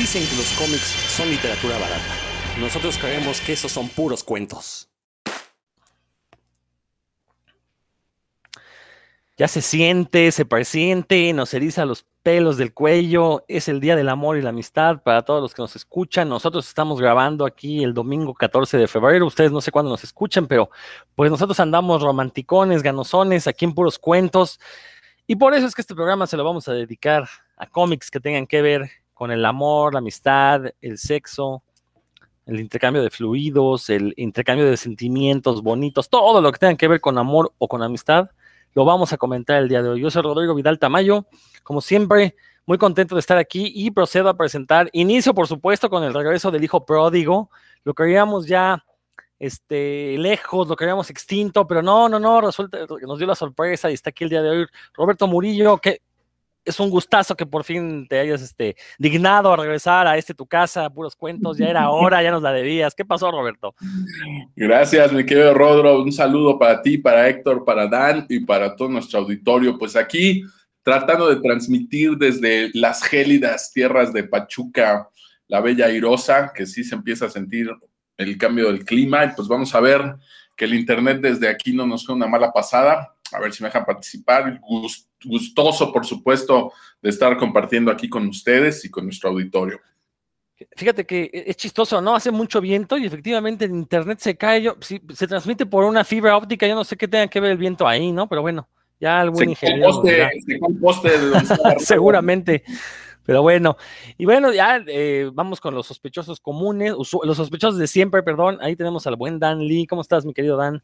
Dicen que los cómics son literatura barata. Nosotros creemos que esos son puros cuentos. Ya se siente, se presiente, nos eriza los pelos del cuello. Es el Día del Amor y la Amistad para todos los que nos escuchan. Nosotros estamos grabando aquí el domingo 14 de febrero. Ustedes no sé cuándo nos escuchan, pero pues nosotros andamos romanticones, ganosones, aquí en puros cuentos. Y por eso es que este programa se lo vamos a dedicar a cómics que tengan que ver con el amor, la amistad, el sexo, el intercambio de fluidos, el intercambio de sentimientos bonitos, todo lo que tenga que ver con amor o con amistad lo vamos a comentar el día de hoy. Yo soy Rodrigo Vidal Tamayo, como siempre, muy contento de estar aquí y procedo a presentar, inicio por supuesto con el regreso del hijo pródigo, lo queríamos ya este, lejos, lo queríamos extinto, pero no, no, no, resulta que nos dio la sorpresa y está aquí el día de hoy Roberto Murillo, que es un gustazo que por fin te hayas este, dignado a regresar a este tu casa, puros cuentos, ya era hora, ya nos la debías. ¿Qué pasó, Roberto? Gracias, mi querido Rodro. Un saludo para ti, para Héctor, para Dan y para todo nuestro auditorio. Pues aquí tratando de transmitir desde las gélidas tierras de Pachuca, la bella Irosa, que sí se empieza a sentir el cambio del clima. Y pues vamos a ver que el internet desde aquí no nos fue una mala pasada a ver si me dejan participar. Gustoso, por supuesto, de estar compartiendo aquí con ustedes y con nuestro auditorio. Fíjate que es chistoso, ¿no? Hace mucho viento y efectivamente en internet se cae, yo, se transmite por una fibra óptica, yo no sé qué tenga que ver el viento ahí, ¿no? Pero bueno, ya algún ingeniero. poste Seguramente. Pero bueno, y bueno, ya eh, vamos con los sospechosos comunes, los sospechosos de siempre, perdón. Ahí tenemos al buen Dan Lee. ¿Cómo estás, mi querido Dan?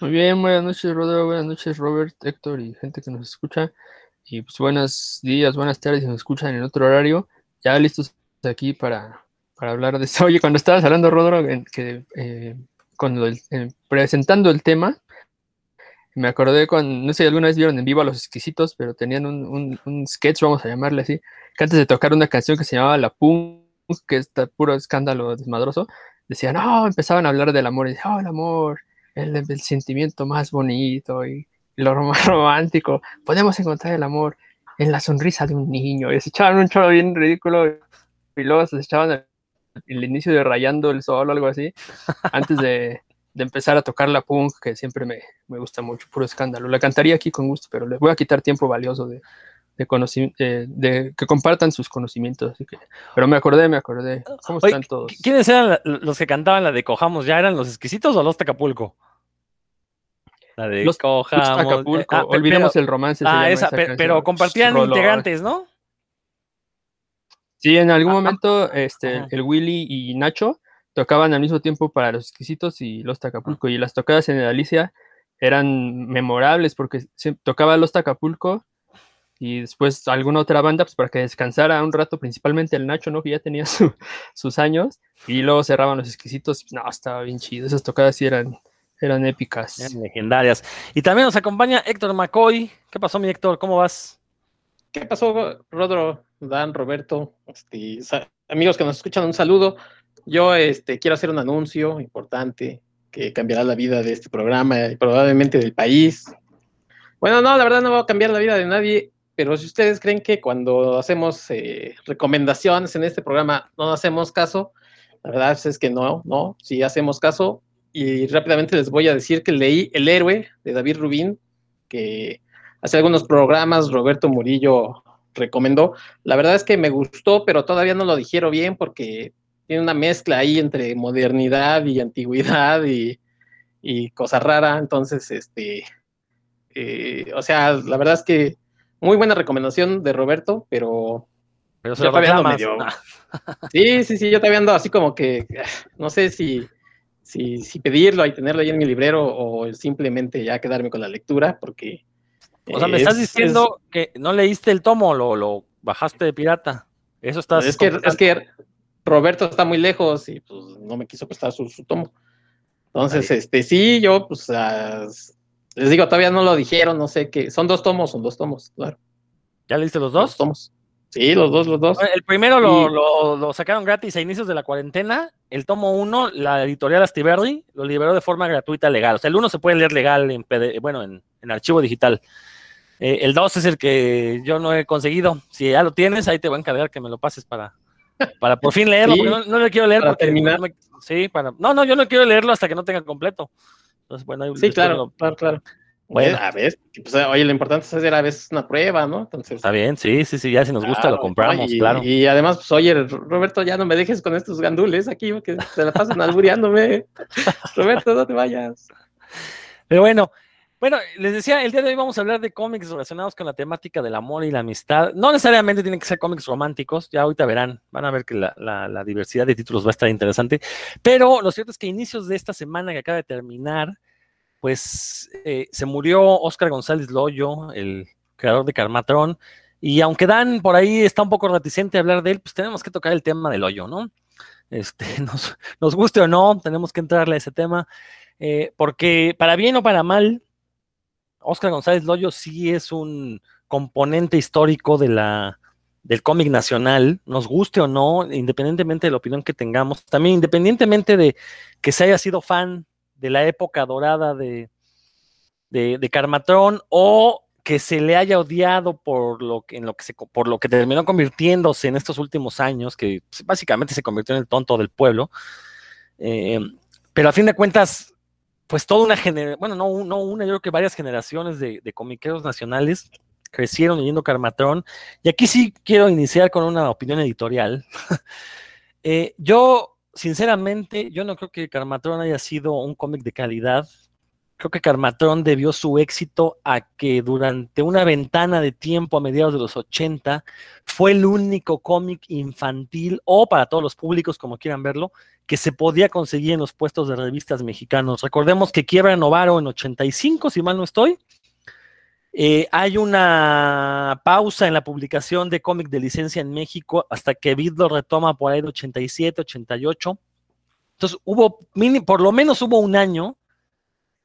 Muy bien, buenas noches, Rodrigo, buenas noches, Robert, Héctor y gente que nos escucha. Y pues buenos días, buenas tardes, si nos escuchan en otro horario. Ya listos aquí para, hablar de esto. Oye, cuando estabas hablando, Rodrigo, que eh, cuando eh, presentando el tema, me acordé con, no sé si alguna vez vieron en vivo a los exquisitos, pero tenían un, un, sketch, vamos a llamarle así, que antes de tocar una canción que se llamaba La Punk, que está puro escándalo desmadroso, decían, no, empezaban a hablar del amor, y decían, oh, el amor, el, sentimiento más bonito y lo más romántico. Podemos encontrar el amor en la sonrisa de un niño. Y se echaban un choro bien ridículo y luego se echaban el, inicio de Rayando el Sol o algo así, antes de, empezar a tocar la punk, que siempre me, gusta mucho, puro escándalo. La cantaría aquí con gusto, pero les voy a quitar tiempo valioso de, de, de, que compartan sus conocimientos. Así que, pero me acordé, me acordé. ¿Cómo están todos? ¿Quiénes eran los que cantaban la de Cojamos? ¿Ya eran los exquisitos o los Tacapulco? La de los, Cojamos. Eh, ah, olvidemos el romance. Ah, esa, pero, compartían integrantes, ¿no? Sí, en algún momento este, el Willy y Nacho tocaban al mismo tiempo para los exquisitos y los Tacapulco. Y las tocadas en el Alicia eran memorables porque se tocaba los Tacapulco y después alguna otra banda, pues para que descansara un rato, principalmente el Nacho, ¿no? Que ya tenía sus años, y luego cerraban los exquisitos, no, estaba bien chido, esas tocadas sí eran, eran épicas. Eran legendarias. Y también nos acompaña Héctor McCoy. ¿Qué pasó, mi Héctor? ¿Cómo vas? ¿Qué pasó, Rodro, Dan, Roberto? Este, amigos que nos escuchan, un saludo. Yo este, quiero hacer un anuncio importante que cambiará la vida de este programa y probablemente del país. Bueno, no, la verdad no va a cambiar la vida de nadie pero si ustedes creen que cuando hacemos eh, recomendaciones en este programa no hacemos caso, la verdad es que no, no, sí hacemos caso. Y rápidamente les voy a decir que leí El héroe de David Rubín, que hace algunos programas Roberto Murillo recomendó. La verdad es que me gustó, pero todavía no lo dijeron bien porque tiene una mezcla ahí entre modernidad y antigüedad y, y cosa rara. Entonces, este, eh, o sea, la verdad es que muy buena recomendación de Roberto, pero. Pero se lo medio. Sí, sí, sí, yo te ando así como que. No sé si, si, si pedirlo y tenerlo ahí en mi librero o simplemente ya quedarme con la lectura, porque. O sea, me estás diciendo que no leíste el tomo, lo, lo bajaste de pirata. Eso estás. Es que, es que Roberto está muy lejos y pues no me quiso prestar su, tomo. Entonces, este, sí, yo, pues, les digo, todavía no lo dijeron, no sé qué. Son dos tomos, son dos tomos, claro. ¿Ya leíste los dos? tomos. Sí, los dos, los dos. El primero lo, sacaron gratis a inicios de la cuarentena. El tomo uno, la editorial Astiberri, lo liberó de forma gratuita legal. O sea, el uno se puede leer legal en bueno, en, archivo digital. Eh, el 2 es el que yo no he conseguido. Si ya lo tienes, ahí te voy a encargar que me lo pases para, para por fin leerlo, Sí, no, no lo quiero leer para porque terminar. no me- sí, para no, no, yo no quiero leerlo hasta que no tenga completo. Entonces, bueno, ahí Sí, claro, lo- claro, claro. Bueno. Bueno, a ver, pues, oye, lo importante es hacer a veces una prueba, ¿no? Entonces, Está bien, sí, sí, sí, ya si nos gusta claro, lo compramos, claro. Y además, pues, oye, Roberto, ya no me dejes con estos gandules aquí, que se la pasan albureándome. Roberto, no te vayas. Pero bueno, bueno, les decía, el día de hoy vamos a hablar de cómics relacionados con la temática del amor y la amistad. No necesariamente tienen que ser cómics románticos, ya ahorita verán, van a ver que la, la- la diversidad de títulos va a estar interesante. Pero lo cierto es que inicios de esta semana que acaba de terminar, pues eh, se murió Oscar González Loyo, el creador de Carmatrón. Y aunque Dan por ahí está un poco reticente a hablar de él, pues tenemos que tocar el tema del hoyo, ¿no? Este, nos, nos guste o no, tenemos que entrarle a ese tema. Eh, porque para bien o para mal, Oscar González Loyo sí es un componente histórico de la, del cómic nacional, nos guste o no, independientemente de la opinión que tengamos, también independientemente de que se haya sido fan de la época dorada de, de, Carmatrón o que se le haya odiado por lo que, en lo que se, por lo que terminó convirtiéndose en estos últimos años, que básicamente se convirtió en el tonto del pueblo. Eh, pero a fin de cuentas, pues toda una generación, bueno, no, no una, yo creo que varias generaciones de, de comiqueros nacionales crecieron leyendo Carmatrón. Y aquí sí quiero iniciar con una opinión editorial. Eh, yo, sinceramente, yo no creo que Carmatrón haya sido un cómic de calidad. Creo que Carmatrón debió su éxito a que durante una ventana de tiempo a mediados de los 80 fue el único cómic infantil o para todos los públicos, como quieran verlo, que se podía conseguir en los puestos de revistas mexicanos. Recordemos que quiebra Novaro en 85, si mal no estoy. Eh, hay una pausa en la publicación de cómic de licencia en México hasta que Vid lo retoma por ahí de 87, 88. Entonces hubo, por lo menos hubo un año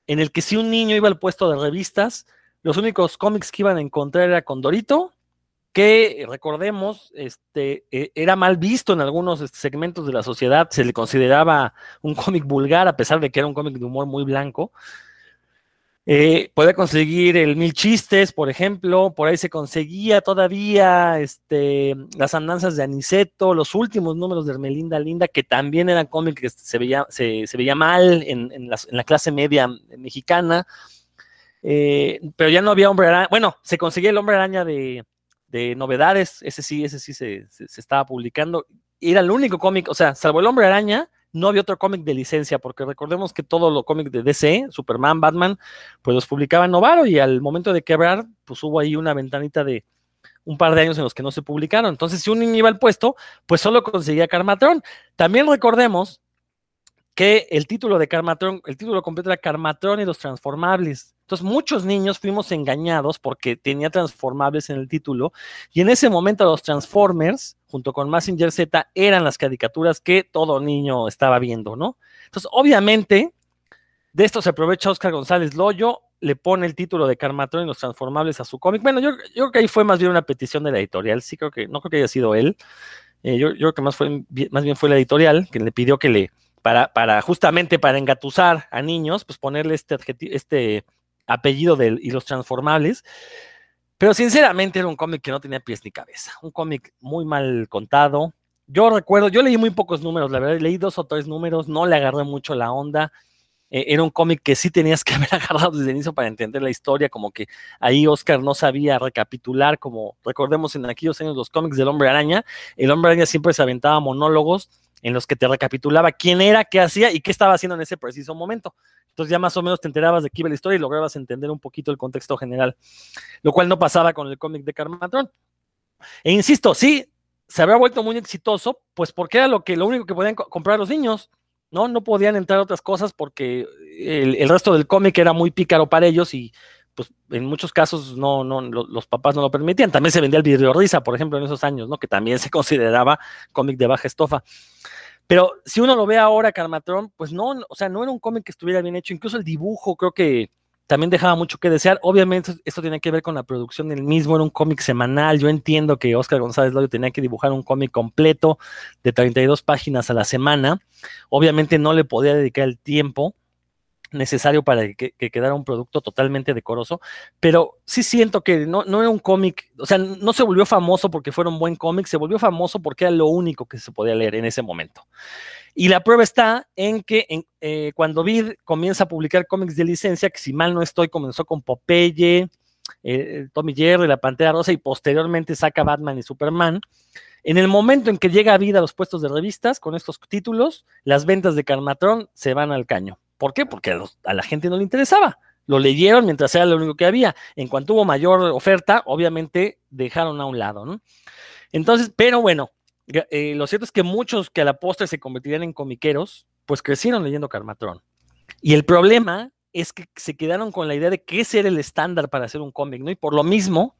en el que si un niño iba al puesto de revistas, los únicos cómics que iban a encontrar era Condorito, que recordemos, este, eh, era mal visto en algunos este, segmentos de la sociedad, se le consideraba un cómic vulgar, a pesar de que era un cómic de humor muy blanco. Eh, podía conseguir el Mil Chistes, por ejemplo, por ahí se conseguía todavía este, las andanzas de Aniceto, los últimos números de Hermelinda Linda, que también eran cómics que se veía, se, veía mal en, en, la clase media mexicana. Eh, pero ya no había hombre araña. Bueno, se conseguía el hombre araña de, de novedades. Ese sí, ese sí se, se- se estaba publicando. Era el único cómic, o sea, salvo el hombre araña, no había otro cómic de licencia, porque recordemos que todos los cómics de DC, Superman, Batman, pues los publicaba Novaro y al momento de quebrar, pues hubo ahí una ventanita de un par de años en los que no se publicaron. Entonces, si un niño iba al puesto, pues solo conseguía Carmatrón. También recordemos que el título de Carmatrón, el título completo era Carmatrón y los transformables. Entonces, muchos niños fuimos engañados porque tenía transformables en el título, y en ese momento los Transformers, junto con Massinger Z, eran las caricaturas que todo niño estaba viendo, ¿no? Entonces, obviamente, de esto se aprovecha Oscar González Loyo, le pone el título de Carmatrón y los Transformables a su cómic. Bueno, yo, yo creo que ahí fue más bien una petición de la editorial, sí creo que, no creo que haya sido él. Eh, yo, yo creo que más, fue, más bien fue la editorial que le pidió que le, para, para justamente para engatusar a niños, pues ponerle este, este apellido de, y los transformables. Pero sinceramente era un cómic que no tenía pies ni cabeza. Un cómic muy mal contado. Yo recuerdo, yo leí muy pocos números, la verdad, leí dos o tres números, no le agarré mucho la onda. Eh, era un cómic que sí tenías que haber agarrado desde el inicio para entender la historia, como que ahí Oscar no sabía recapitular, como recordemos en aquellos años los cómics del Hombre Araña, el Hombre Araña siempre se aventaba monólogos en los que te recapitulaba quién era, qué hacía y qué estaba haciendo en ese preciso momento. Entonces ya más o menos te enterabas de qué iba la historia y lograbas entender un poquito el contexto general, lo cual no pasaba con el cómic de Carmatrón. E insisto, sí, se habría vuelto muy exitoso, pues porque era lo, que, lo único que podían co comprar los niños, ¿no? No podían entrar otras cosas porque el, el resto del cómic era muy pícaro para ellos y pues en muchos casos no, no, lo, los papás no lo permitían. También se vendía el video risa, por ejemplo, en esos años, ¿no? Que también se consideraba cómic de baja estofa. Pero si uno lo ve ahora, Carmatrón, pues no, o sea, no era un cómic que estuviera bien hecho. Incluso el dibujo creo que también dejaba mucho que desear. Obviamente esto tiene que ver con la producción del mismo, era un cómic semanal. Yo entiendo que Oscar González Loyo tenía que dibujar un cómic completo de 32 páginas a la semana. Obviamente no le podía dedicar el tiempo. Necesario para que, quedara un producto totalmente decoroso, pero sí siento que no, no era un cómic, o sea, no se volvió famoso porque fuera un buen cómic, se volvió famoso porque era lo único que se podía leer en ese momento. Y la prueba está en que eh, cuando Vid comienza a publicar cómics de licencia, que si mal no estoy, comenzó con Popeye, eh, Tommy Jerry, La Pantera Rosa y posteriormente saca Batman y Superman. En el momento en que llega a vida a los puestos de revistas con estos títulos, las ventas de Carmatron se van al caño. ¿Por qué? Porque a, la gente no le interesaba. Lo leyeron mientras era lo único que había. En cuanto hubo mayor oferta, obviamente dejaron a un lado, ¿no? Entonces, pero bueno, eh, lo cierto es que muchos que a la postre se convertirían en comiqueros, pues crecieron leyendo Carmatron. Y el problema es que se quedaron con la idea de que ese era el estándar para hacer un cómic, ¿no? Y por lo mismo,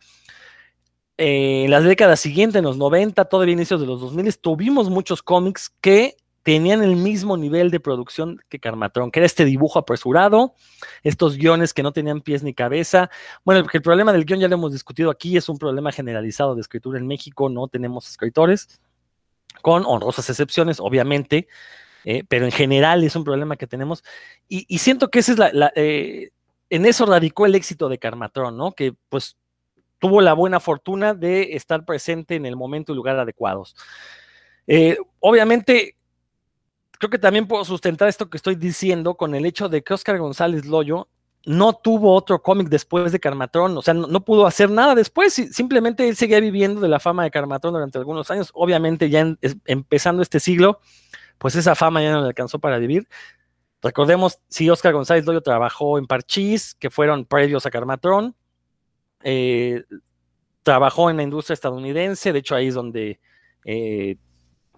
eh, en las décadas siguientes, en los 90, todavía inicios de los 2000, tuvimos muchos cómics que tenían el mismo nivel de producción que Carmatron, que era este dibujo apresurado, estos guiones que no tenían pies ni cabeza. Bueno, el problema del guion ya lo hemos discutido aquí, es un problema generalizado de escritura en México, no tenemos escritores, con honrosas excepciones, obviamente, eh, pero en general es un problema que tenemos. Y, siento que ese es la, eh, en eso radicó el éxito de Carmatron, ¿no? Que pues tuvo la buena fortuna de estar presente en el momento y lugar adecuados. Eh, obviamente, creo que también puedo sustentar esto que estoy diciendo con el hecho de que Oscar González Loyo no tuvo otro cómic después de Carmatron, o sea, no, pudo hacer nada después, simplemente él seguía viviendo de la fama de Carmatron durante algunos años, obviamente ya empezando este siglo, pues esa fama ya no le alcanzó para vivir. Recordemos, si Oscar González Loyo trabajó en Parchís, que fueron previos a Carmatron, eh, trabajó en la industria estadounidense, de hecho ahí es donde eh,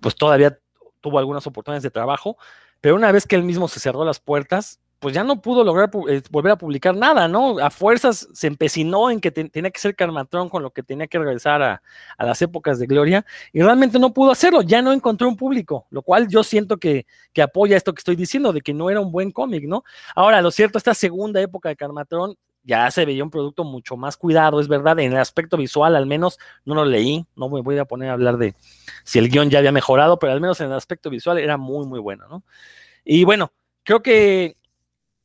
pues todavía tuvo algunas oportunidades de trabajo, pero una vez que él mismo se cerró las puertas, pues ya no pudo lograr eh, volver a publicar nada, ¿no? A fuerzas se empecinó en que tenía que ser Carmatrón con lo que tenía que regresar a, las épocas de gloria y realmente no pudo hacerlo, ya no encontró un público, lo cual yo siento que, que apoya esto que estoy diciendo, de que no era un buen cómic, ¿no? Ahora, lo cierto, esta segunda época de Carmatrón ya se veía un producto mucho más cuidado, es verdad, en el aspecto visual al menos no lo leí, no me voy a poner a hablar de si el guion ya había mejorado, pero al menos en el aspecto visual era muy, muy bueno, ¿no? Y bueno, creo que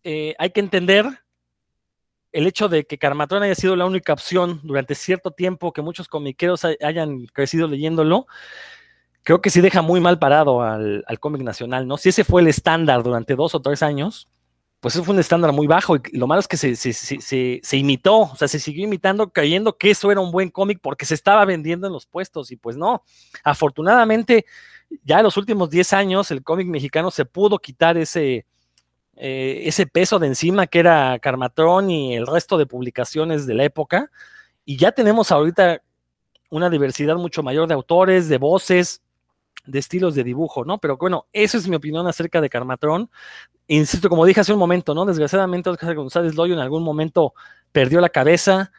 eh, hay que entender el hecho de que Carmatrón haya sido la única opción durante cierto tiempo, que muchos comiqueros hayan crecido leyéndolo, creo que sí deja muy mal parado al cómic nacional, ¿no? Si ese fue el estándar durante dos o tres años, pues eso fue un estándar muy bajo y lo malo es que se, se, imitó, o sea, se siguió imitando creyendo que eso era un buen cómic porque se estaba vendiendo en los puestos y pues no. Afortunadamente, ya en los últimos 10 años el cómic mexicano se pudo quitar ese, eh, ese peso de encima que era Carmatrón y el resto de publicaciones de la época y ya tenemos ahorita una diversidad mucho mayor de autores, de voces, de estilos de dibujo, ¿no? Pero bueno, eso es mi opinión acerca de Carmatrón insisto, como dije hace un momento, ¿no? Desgraciadamente Oscar González Loyo en algún momento perdió la cabeza,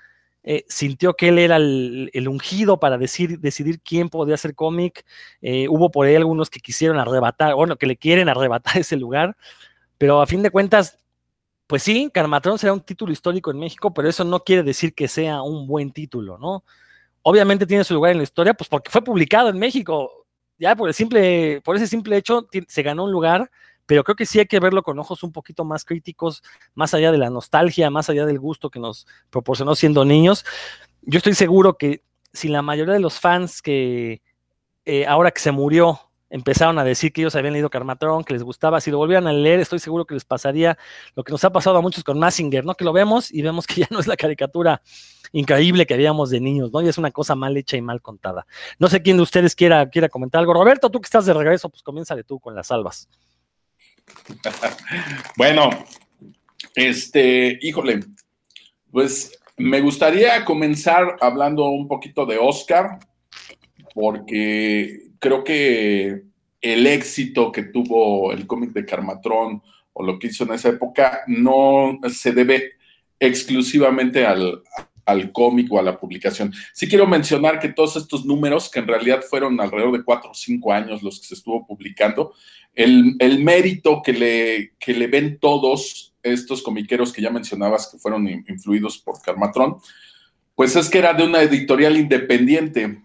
eh, sintió que él era el, ungido para decidir quién podía hacer cómic. Eh, hubo por ahí algunos que quisieron arrebatar, bueno, que le quieren arrebatar ese lugar, pero a fin de cuentas, pues sí, Carmatrón será un título histórico en México, pero eso no quiere decir que sea un buen título, ¿no? Obviamente tiene su lugar en la historia, pues porque fue publicado en México. Ya por el simple, por ese simple hecho, se ganó un lugar pero creo que sí hay que verlo con ojos un poquito más críticos, más allá de la nostalgia, más allá del gusto que nos proporcionó siendo niños. Yo estoy seguro que si la mayoría de los fans que eh, ahora que se murió empezaron a decir que ellos habían leído Carmatrón, que les gustaba, si lo volvieran a leer, estoy seguro que les pasaría lo que nos ha pasado a muchos con Massinger, ¿no? Que lo vemos y vemos que ya no es la caricatura increíble que habíamos de niños, ¿no? Y es una cosa mal hecha y mal contada. No sé quién de ustedes quiera, quiera comentar algo. Roberto, tú que estás de regreso, pues comienza de tú con las salvas. bueno, este, híjole, pues me gustaría comenzar hablando un poquito de Oscar, porque creo que el éxito que tuvo el cómic de Carmatrón o lo que hizo en esa época no se debe exclusivamente al, al cómic o a la publicación. Sí quiero mencionar que todos estos números, que en realidad fueron alrededor de cuatro o cinco años los que se estuvo publicando, el, mérito que le, que le ven todos estos comiqueros que ya mencionabas que fueron influidos por Carmatrón, pues es que era de una editorial independiente,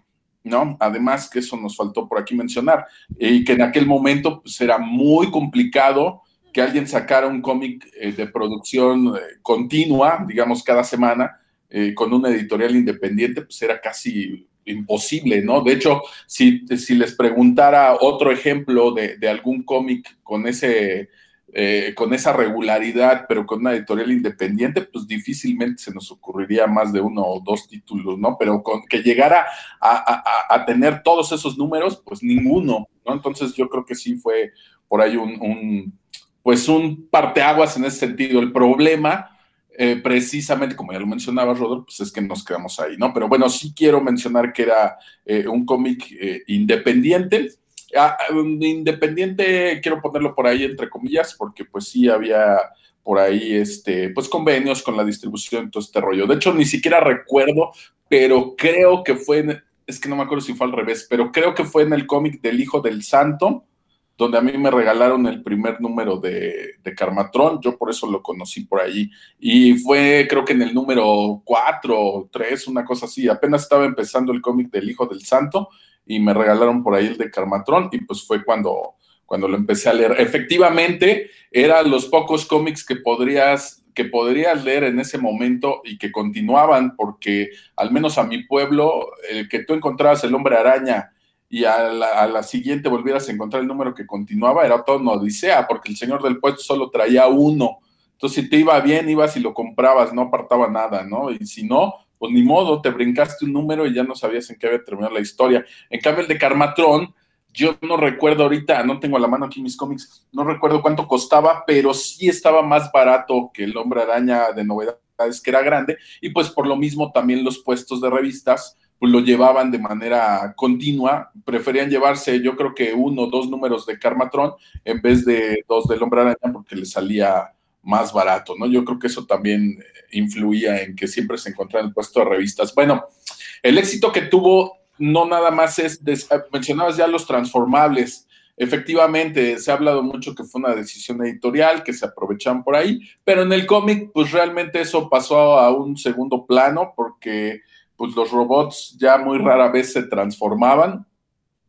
¿no? Además que eso nos faltó por aquí mencionar, y que en aquel momento pues era muy complicado que alguien sacara un cómic eh, de producción eh, continua, digamos, cada semana, eh, con una editorial independiente, pues era casi imposible, ¿no? De hecho, si, si les preguntara otro ejemplo de, de algún cómic con ese eh, con esa regularidad, pero con una editorial independiente, pues difícilmente se nos ocurriría más de uno o dos títulos, ¿no? Pero con que llegara a, tener todos esos números, pues ninguno, ¿no? Entonces yo creo que sí fue por ahí un, pues un parteaguas en ese sentido. El problema, eh, precisamente, como ya lo mencionaba Rodolfo, pues es que nos quedamos ahí, ¿no? Pero bueno, sí quiero mencionar que era eh, un cómic independiente Ah, independiente, quiero ponerlo por ahí entre comillas, porque pues sí había por ahí este, pues convenios con la distribución, todo este rollo. De hecho, ni siquiera recuerdo, pero creo que fue, es que no me acuerdo si fue al revés, pero creo que fue en el cómic del Hijo del Santo, donde a mí me regalaron el primer número de, de Carmatrón, yo por eso lo conocí por ahí, y fue creo que en el número 4 o 3, una cosa así, apenas estaba empezando el cómic del Hijo del Santo, y me regalaron por ahí el de Carmatrón y pues fue cuando, cuando lo empecé a leer. Efectivamente, eran los pocos cómics que podrías que podrías leer en ese momento y que continuaban, porque al menos a mi pueblo, el que tú encontrabas el hombre araña y a la, siguiente volvieras a encontrar el número que continuaba, era todo una odisea, porque el señor del puesto solo traía uno. Entonces, si te iba bien, ibas y lo comprabas, no apartaba nada, ¿no? Y si no, pues ni modo, te brincaste un número y ya no sabías en qué había terminado la historia. En cambio, el de Carmatrón, yo no recuerdo ahorita, no tengo a la mano aquí mis cómics, no recuerdo cuánto costaba, pero sí estaba más barato que el Hombre Araña de novedades, que era grande, y pues por lo mismo también los puestos de revistas pues lo llevaban de manera continua, preferían llevarse yo creo que uno o dos números de Carmatrón en vez de dos del Hombre Araña porque le salía más barato, ¿no? Yo creo que eso también influía en que siempre se encontraba en el puesto de revistas. Bueno, el éxito que tuvo no nada más es, mencionabas ya los transformables, efectivamente se ha hablado mucho que fue una decisión editorial, que se aprovechaban por ahí, pero en el cómic pues realmente eso pasó a un segundo plano porque pues los robots ya muy rara vez se transformaban,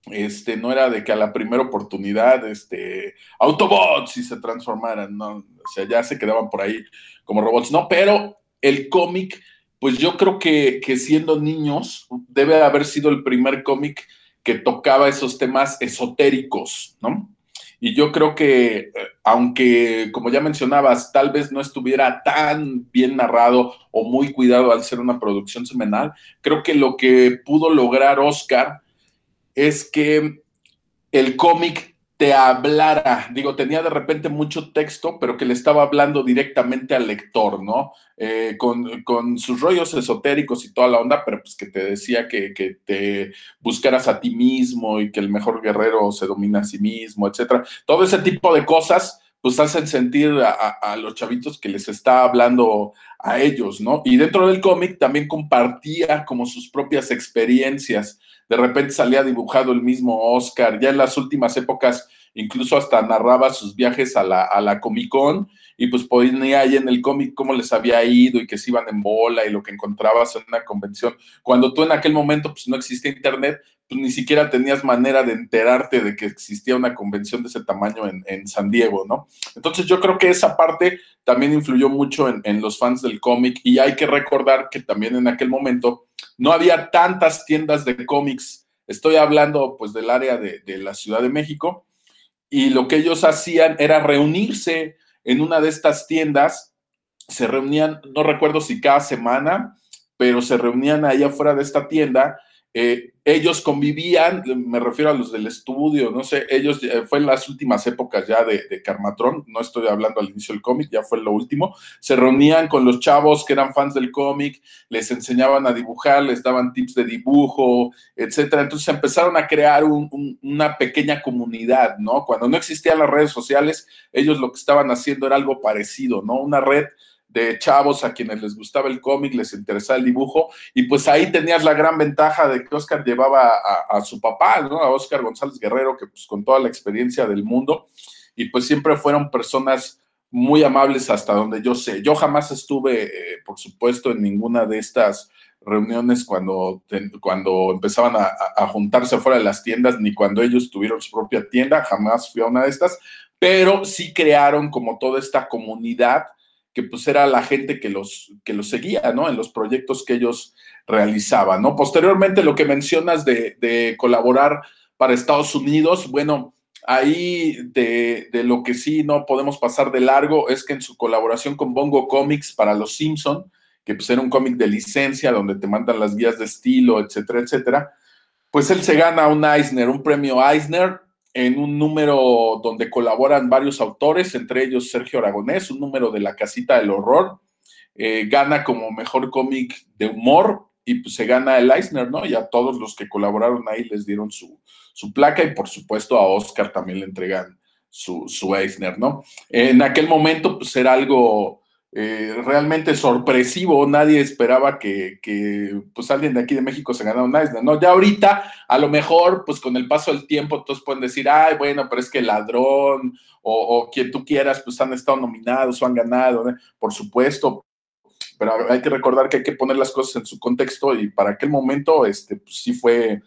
este, no era de que a la primera oportunidad, este, Autobots y se transformaran, no, o sea, ya se quedaban por ahí como robots, no, pero el cómic, pues yo creo que, que siendo niños, debe haber sido el primer cómic que tocaba esos temas esotéricos, ¿no? Y yo creo que, eh, aunque, como ya mencionabas, tal vez no estuviera tan bien narrado o muy cuidado al ser una producción semanal, creo que lo que pudo lograr Oscar es que el cómic te hablara, digo, tenía de repente mucho texto, pero que le estaba hablando directamente al lector, ¿no? Eh, con, sus rollos esotéricos y toda la onda, pero pues que te decía que, te buscaras a ti mismo y que el mejor guerrero se domina a sí mismo, etcétera. Todo ese tipo de cosas, pues hacen sentir a, los chavitos que les está hablando a ellos, ¿no? Y dentro del cómic también compartía como sus propias experiencias de repente salía dibujado el mismo Oscar, ya en las últimas épocas incluso hasta narraba sus viajes a la, a la Comic Con y pues ponía ahí en el cómic cómo les había ido y que se iban en bola y lo que encontrabas en una convención. Cuando tú en aquel momento pues no existía internet, ni siquiera tenías manera de enterarte de que existía una convención de ese tamaño en, en San Diego, ¿no? Entonces yo creo que esa parte también influyó mucho en, en los fans del cómic y hay que recordar que también en aquel momento no había tantas tiendas de cómics. Estoy hablando pues del área de, de la Ciudad de México y lo que ellos hacían era reunirse en una de estas tiendas, se reunían, no recuerdo si cada semana, pero se reunían ahí afuera de esta tienda eh, ellos convivían, me refiero a los del estudio, no sé, ellos, eh, fue en las últimas épocas ya de, de Carmatrón, no estoy hablando al inicio del cómic, ya fue lo último, se reunían con los chavos que eran fans del cómic, les enseñaban a dibujar, les daban tips de dibujo, etcétera. Entonces empezaron a crear una pequeña comunidad, ¿no? Cuando no existían las redes sociales, ellos lo que estaban haciendo era algo parecido, ¿no? Una red de chavos a quienes les gustaba el cómic, les interesaba el dibujo, y pues ahí tenías la gran ventaja de que Oscar llevaba a, su papá, ¿no? A Oscar González Guerrero, que pues con toda la experiencia del mundo, y pues siempre fueron personas muy amables hasta donde yo sé. Yo jamás estuve, eh, por supuesto, en ninguna de estas reuniones cuando, cuando empezaban a, juntarse fuera de las tiendas, ni cuando ellos tuvieron su propia tienda, jamás fui a una de estas, pero sí crearon como toda esta comunidad que pues era la gente que los, que los seguía, ¿no? En los proyectos que ellos realizaban, ¿no? Posteriormente, lo que mencionas de, de colaborar para Estados Unidos, bueno, ahí de, de, lo que sí no podemos pasar de largo es que en su colaboración con Bongo Comics para Los Simpson, que pues era un cómic de licencia donde te mandan las guías de estilo, etcétera, etcétera, pues él se gana un Eisner, un premio Eisner, en un número donde colaboran varios autores, entre ellos Sergio Aragonés, un número de La Casita del Horror. Eh, gana como mejor cómic de humor y pues se gana el Eisner, ¿no? Y a todos los que colaboraron ahí les dieron su, su placa y por supuesto a Oscar también le entregan su, su Eisner, ¿no? En aquel momento pues era algo eh, realmente sorpresivo, nadie esperaba que, pues alguien de aquí de México se ganara un Eisner, ¿no? Ya ahorita, a lo mejor, pues con el paso del tiempo, todos pueden decir, ay, bueno, pero es que ladrón o, quien tú quieras, pues han estado nominados o han ganado, ¿no? por supuesto, pero hay que recordar que hay que poner las cosas en su contexto y para aquel momento, este, pues sí fue,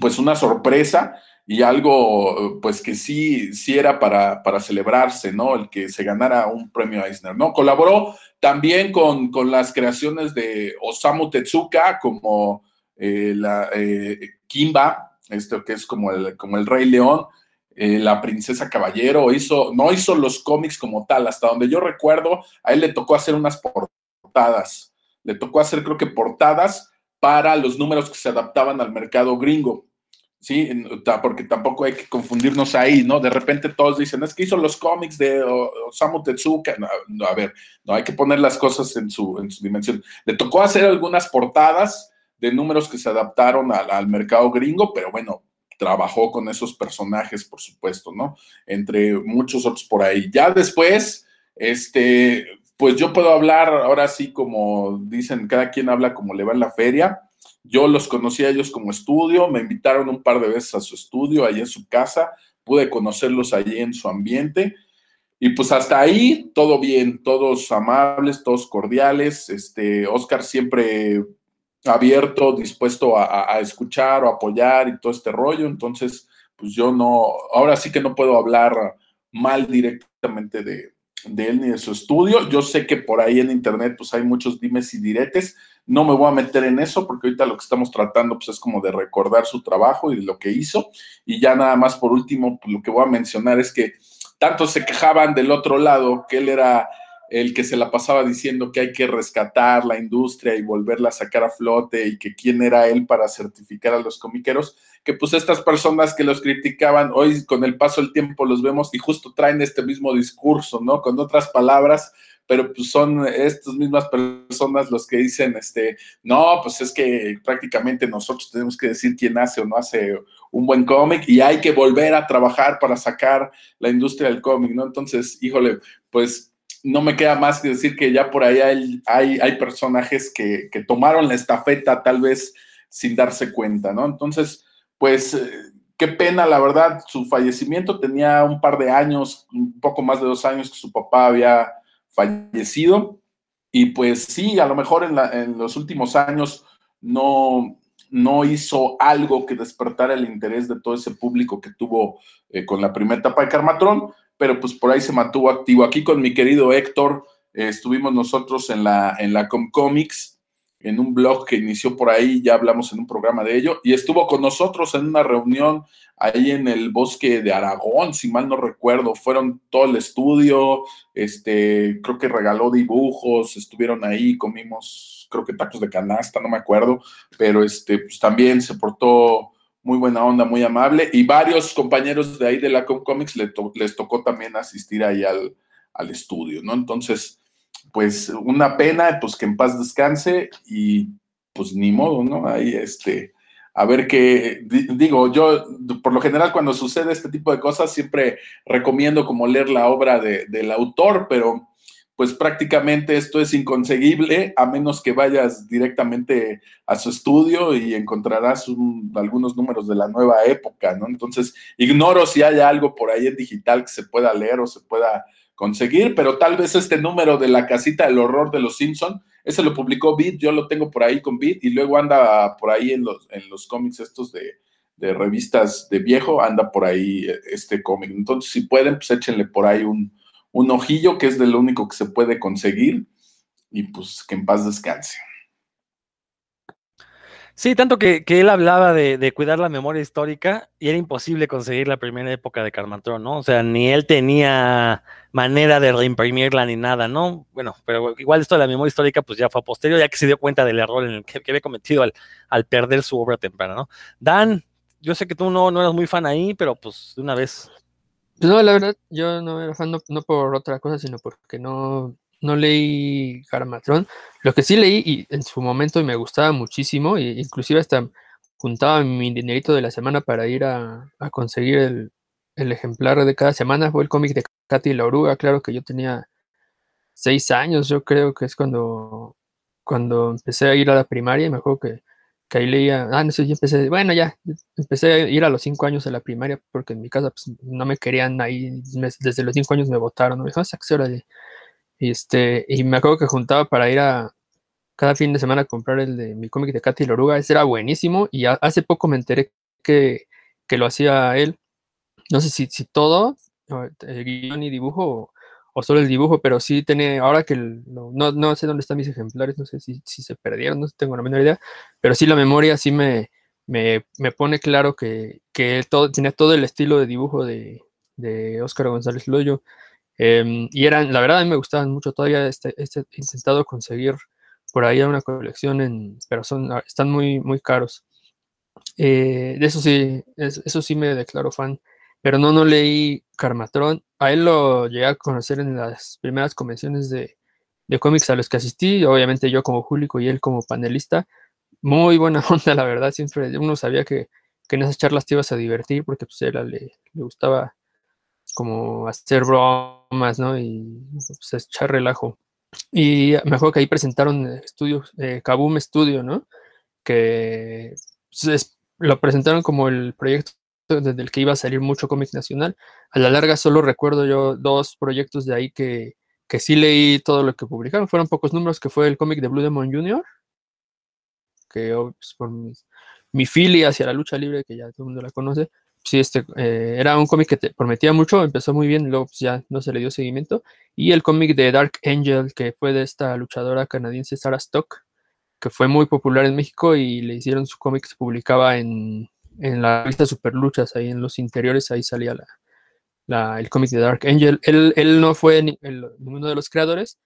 pues una sorpresa y algo pues que sí, sí era para, para celebrarse, ¿no? El que se ganara un premio Eisner, ¿no? Colaboró también con, con las creaciones de Osamu Tezuka como eh, la eh, Kimba, esto que es como el, como el Rey León, eh, la Princesa Caballero, hizo, no hizo los cómics como tal, hasta donde yo recuerdo, a él le tocó hacer unas portadas, le tocó hacer creo que portadas para los números que se adaptaban al mercado gringo. Sí, porque tampoco hay que confundirnos ahí, ¿no? De repente todos dicen, es que hizo los cómics de Osamu Tezuka. No, a ver, no hay que poner las cosas en su, en su dimensión. Le tocó hacer algunas portadas de números que se adaptaron al, al mercado gringo, pero bueno, trabajó con esos personajes, por supuesto, ¿no? Entre muchos otros por ahí. Ya después, este, pues yo puedo hablar ahora sí como dicen, cada quien habla como le va en la feria. Yo los conocí a ellos como estudio, me invitaron un par de veces a su estudio, allí en su casa, pude conocerlos allí en su ambiente. Y pues hasta ahí todo bien, todos amables, todos cordiales. Este, Oscar siempre abierto, dispuesto a, a, escuchar o apoyar y todo este rollo. Entonces, pues yo no, ahora sí que no puedo hablar mal directamente de, de él ni de su estudio. Yo sé que por ahí en internet pues hay muchos dimes y diretes. No me voy a meter en eso porque ahorita lo que estamos tratando pues es como de recordar su trabajo y lo que hizo. Y ya nada más por último, pues, lo que voy a mencionar es que tanto se quejaban del otro lado que él era el que se la pasaba diciendo que hay que rescatar la industria y volverla a sacar a flote y que quién era él para certificar a los comiqueros, que pues estas personas que los criticaban, hoy con el paso del tiempo los vemos y justo traen este mismo discurso, ¿no? Con otras palabras, pero pues son estas mismas personas los que dicen, este, no, pues es que prácticamente nosotros tenemos que decir quién hace o no hace un buen cómic y hay que volver a trabajar para sacar la industria del cómic, ¿no? Entonces, híjole, pues no me queda más que decir que ya por ahí hay, hay, hay personajes que, que, tomaron la estafeta tal vez sin darse cuenta, ¿no? Entonces, pues eh, qué pena, la verdad, su fallecimiento tenía un par de años, un poco más de dos años que su papá había fallecido y pues sí, a lo mejor en, la, los últimos años no, no hizo algo que despertara el interés de todo ese público que tuvo eh, con la primera etapa de Carmatrón, pero pues por ahí se mantuvo activo. Aquí con mi querido Héctor eh, estuvimos nosotros en la, en la Comcomics, en un blog que inició por ahí, ya hablamos en un programa de ello, y estuvo con nosotros en una reunión ahí en el bosque de Aragón, si mal no recuerdo, fueron todo el estudio, este, creo que regaló dibujos, estuvieron ahí, comimos, creo que tacos de canasta, no me acuerdo, pero este, pues también se portó muy buena onda, muy amable, y varios compañeros de ahí de la Comcomics les, to les tocó también asistir ahí al, al, estudio, ¿no? Entonces, pues una pena, pues que en paz descanse y pues ni modo, ¿no? Ahí este, a ver qué, digo, yo por lo general cuando sucede este tipo de cosas siempre recomiendo como leer la obra de, del autor, pero pues prácticamente esto es inconseguible a menos que vayas directamente a su estudio y encontrarás un, algunos números de la nueva época, ¿no? Entonces, ignoro si hay algo por ahí en digital que se pueda leer o se pueda conseguir, pero tal vez este número de la casita del horror de los Simpson, ese lo publicó Beat, yo lo tengo por ahí con Beat y luego anda por ahí en los, en los cómics estos de, de revistas de viejo, anda por ahí eh, este cómic. Entonces, si pueden, pues échenle por ahí un, un ojillo, que es de lo único que se puede conseguir, y pues que en paz descanse. Sí, tanto que, que él hablaba de, de, cuidar la memoria histórica y era imposible conseguir la primera época de Carmatrón, ¿no? O sea, ni él tenía manera de reimprimirla ni nada, ¿no? Bueno, pero igual esto de la memoria histórica pues ya fue a posterior, ya que se dio cuenta del error en el que, que había cometido al, al, perder su obra temprana, ¿no? Dan, yo sé que tú no, no eras muy fan ahí, pero pues de una vez. No, la verdad, yo no era fan no, no por otra cosa, sino porque no, no leí Carmatrón. Lo que sí leí y en su momento me gustaba muchísimo, e inclusive hasta juntaba mi dinerito de la semana para ir a, a conseguir el, el, ejemplar de cada semana, fue el cómic de Katy la Oruga. Claro que yo tenía seis años, yo creo que es cuando, cuando empecé a ir a la primaria me acuerdo que, que ahí leía, ah, no sé, yo empecé, bueno, ya, empecé a ir a los cinco años a la primaria porque en mi casa pues, no me querían ahí, me, desde los cinco años me votaron, me dijo, esa hora de y, este, y me acuerdo que juntaba para ir a cada fin de semana a comprar el de mi cómic de Katy Loruga. Ese era buenísimo y hace poco me enteré que, que, lo hacía él. No sé si, si todo, el guion y dibujo o, solo el dibujo, pero sí tiene, ahora que no, no, sé dónde están mis ejemplares, no sé si, si, se perdieron, no tengo la menor idea, pero sí la memoria sí me, me, me pone claro que, que todo, tiene todo el estilo de dibujo de, de Óscar González Loyo. Eh, y eran, la verdad, me gustaban mucho. Todavía este, este, he intentado conseguir por ahí una colección, en, pero son, ah, están muy, muy caros. Eh, de eso sí, es, eso sí me declaro fan. Pero no, no leí Carmatrón. A él lo llegué a conocer en las primeras convenciones de, de cómics a los que asistí. Obviamente yo como público y él como panelista. Muy buena onda, la verdad. Siempre uno sabía que, que en esas charlas te ibas a divertir porque pues, él le, le gustaba como hacer bromas, ¿no? Y pues, echar relajo. Y me acuerdo que ahí presentaron estudios, eh, Kaboom Studio, ¿no? Que pues, lo presentaron como el proyecto desde el que iba a salir mucho cómic nacional. A la larga solo recuerdo yo dos proyectos de ahí que, que sí leí todo lo que publicaron. Fueron pocos números, que fue el cómic de Blue Demon Jr., que pues, mi, mi filia hacia la lucha libre, que ya todo el mundo la conoce, sí, este, eh, era un cómic que te prometía mucho, empezó muy bien, luego pues, ya no se le dio seguimiento. Y el cómic de Dark Angel, que fue de esta luchadora canadiense Sarah Stock, que fue muy popular en México y le hicieron su cómic, se publicaba en, en la revista Superluchas, ahí en los interiores, ahí salía la, el cómic de Dark Angel. Él, él no fue ni, el, ninguno de los creadores,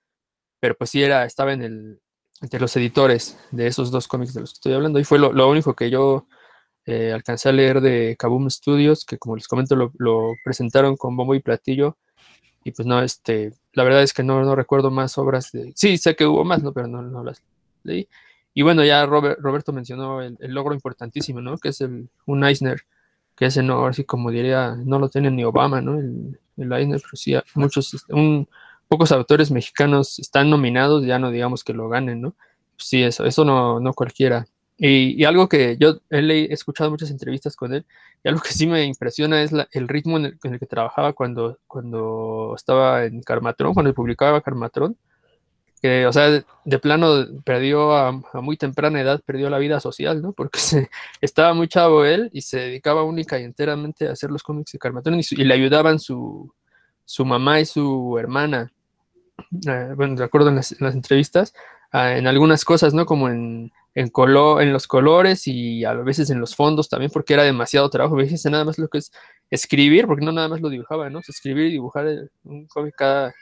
pero pues sí era, estaba en el, entre los editores de esos dos cómics de los que estoy hablando. Y fue lo, lo único que yo eh, alcancé a leer de Kaboom Studios, que como les comento lo, presentaron con bombo y platillo. Y pues no, este, la verdad es que no, no recuerdo más obras de... Sí, sé que hubo más, ¿no? Pero no, no las leí. Y bueno, ya Robert, Roberto mencionó el, logro importantísimo, ¿no? Que es el, un Eisner, que ese no, así como diría, no lo tiene ni Obama, ¿no? El, el Eisner, pero sí, muchos, este, un, pocos autores mexicanos están nominados, ya no digamos que lo ganen, ¿no? Sí, eso, eso no, no cualquiera. Y, y, algo que yo he escuchado muchas entrevistas con él, y algo que sí me impresiona es la, el ritmo en el, que trabajaba cuando, cuando estaba en Carmatrón, cuando publicaba Carmatrón. Que, o sea, de, plano perdió a, muy temprana edad, perdió la vida social, ¿no? Porque se, estaba muy chavo él y se dedicaba única y enteramente a hacer los cómics de Carmatrón y, le ayudaban su, su mamá y su hermana. Eh, bueno, de acuerdo en en las entrevistas, uh, en algunas cosas, ¿no? Como en en, color, en los colores y a veces en los fondos también, porque era demasiado trabajo. Me dijiste nada más lo que es escribir, porque no nada más lo dibujaba, ¿no? escribir y dibujar un cómic cada,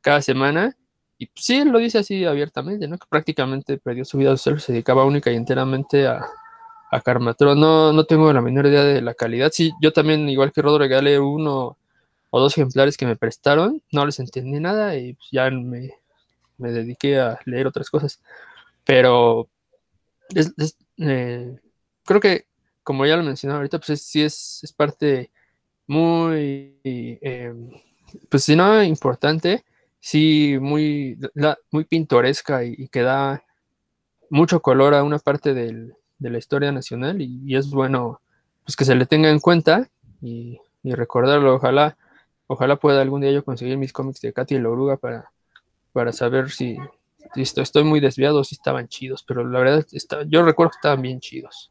cada semana. Y pues, sí, lo dice así abiertamente, ¿no? Que prácticamente perdió su vida social, se dedicaba única y enteramente a, a Carmatron. No, no tengo la menor idea de la calidad. Sí, yo también, igual que Rodro, regalé uno o dos ejemplares que me prestaron, no les entendí nada y pues ya me, me dediqué a leer otras cosas. Pero es, es, eh, creo que, como ya lo mencioné ahorita, pues es, sí es, es parte muy, eh, pues si no importante, sí muy, muy pintoresca y, que da mucho color a una parte del, de la historia nacional y, y, es bueno pues que se le tenga en cuenta y, y, recordarlo. Ojalá, ojalá pueda algún día yo conseguir mis cómics de Katy y la Oruga para, para saber si, Listo, estoy muy desviado, sí estaban chidos, pero la verdad, está, yo recuerdo que estaban bien chidos.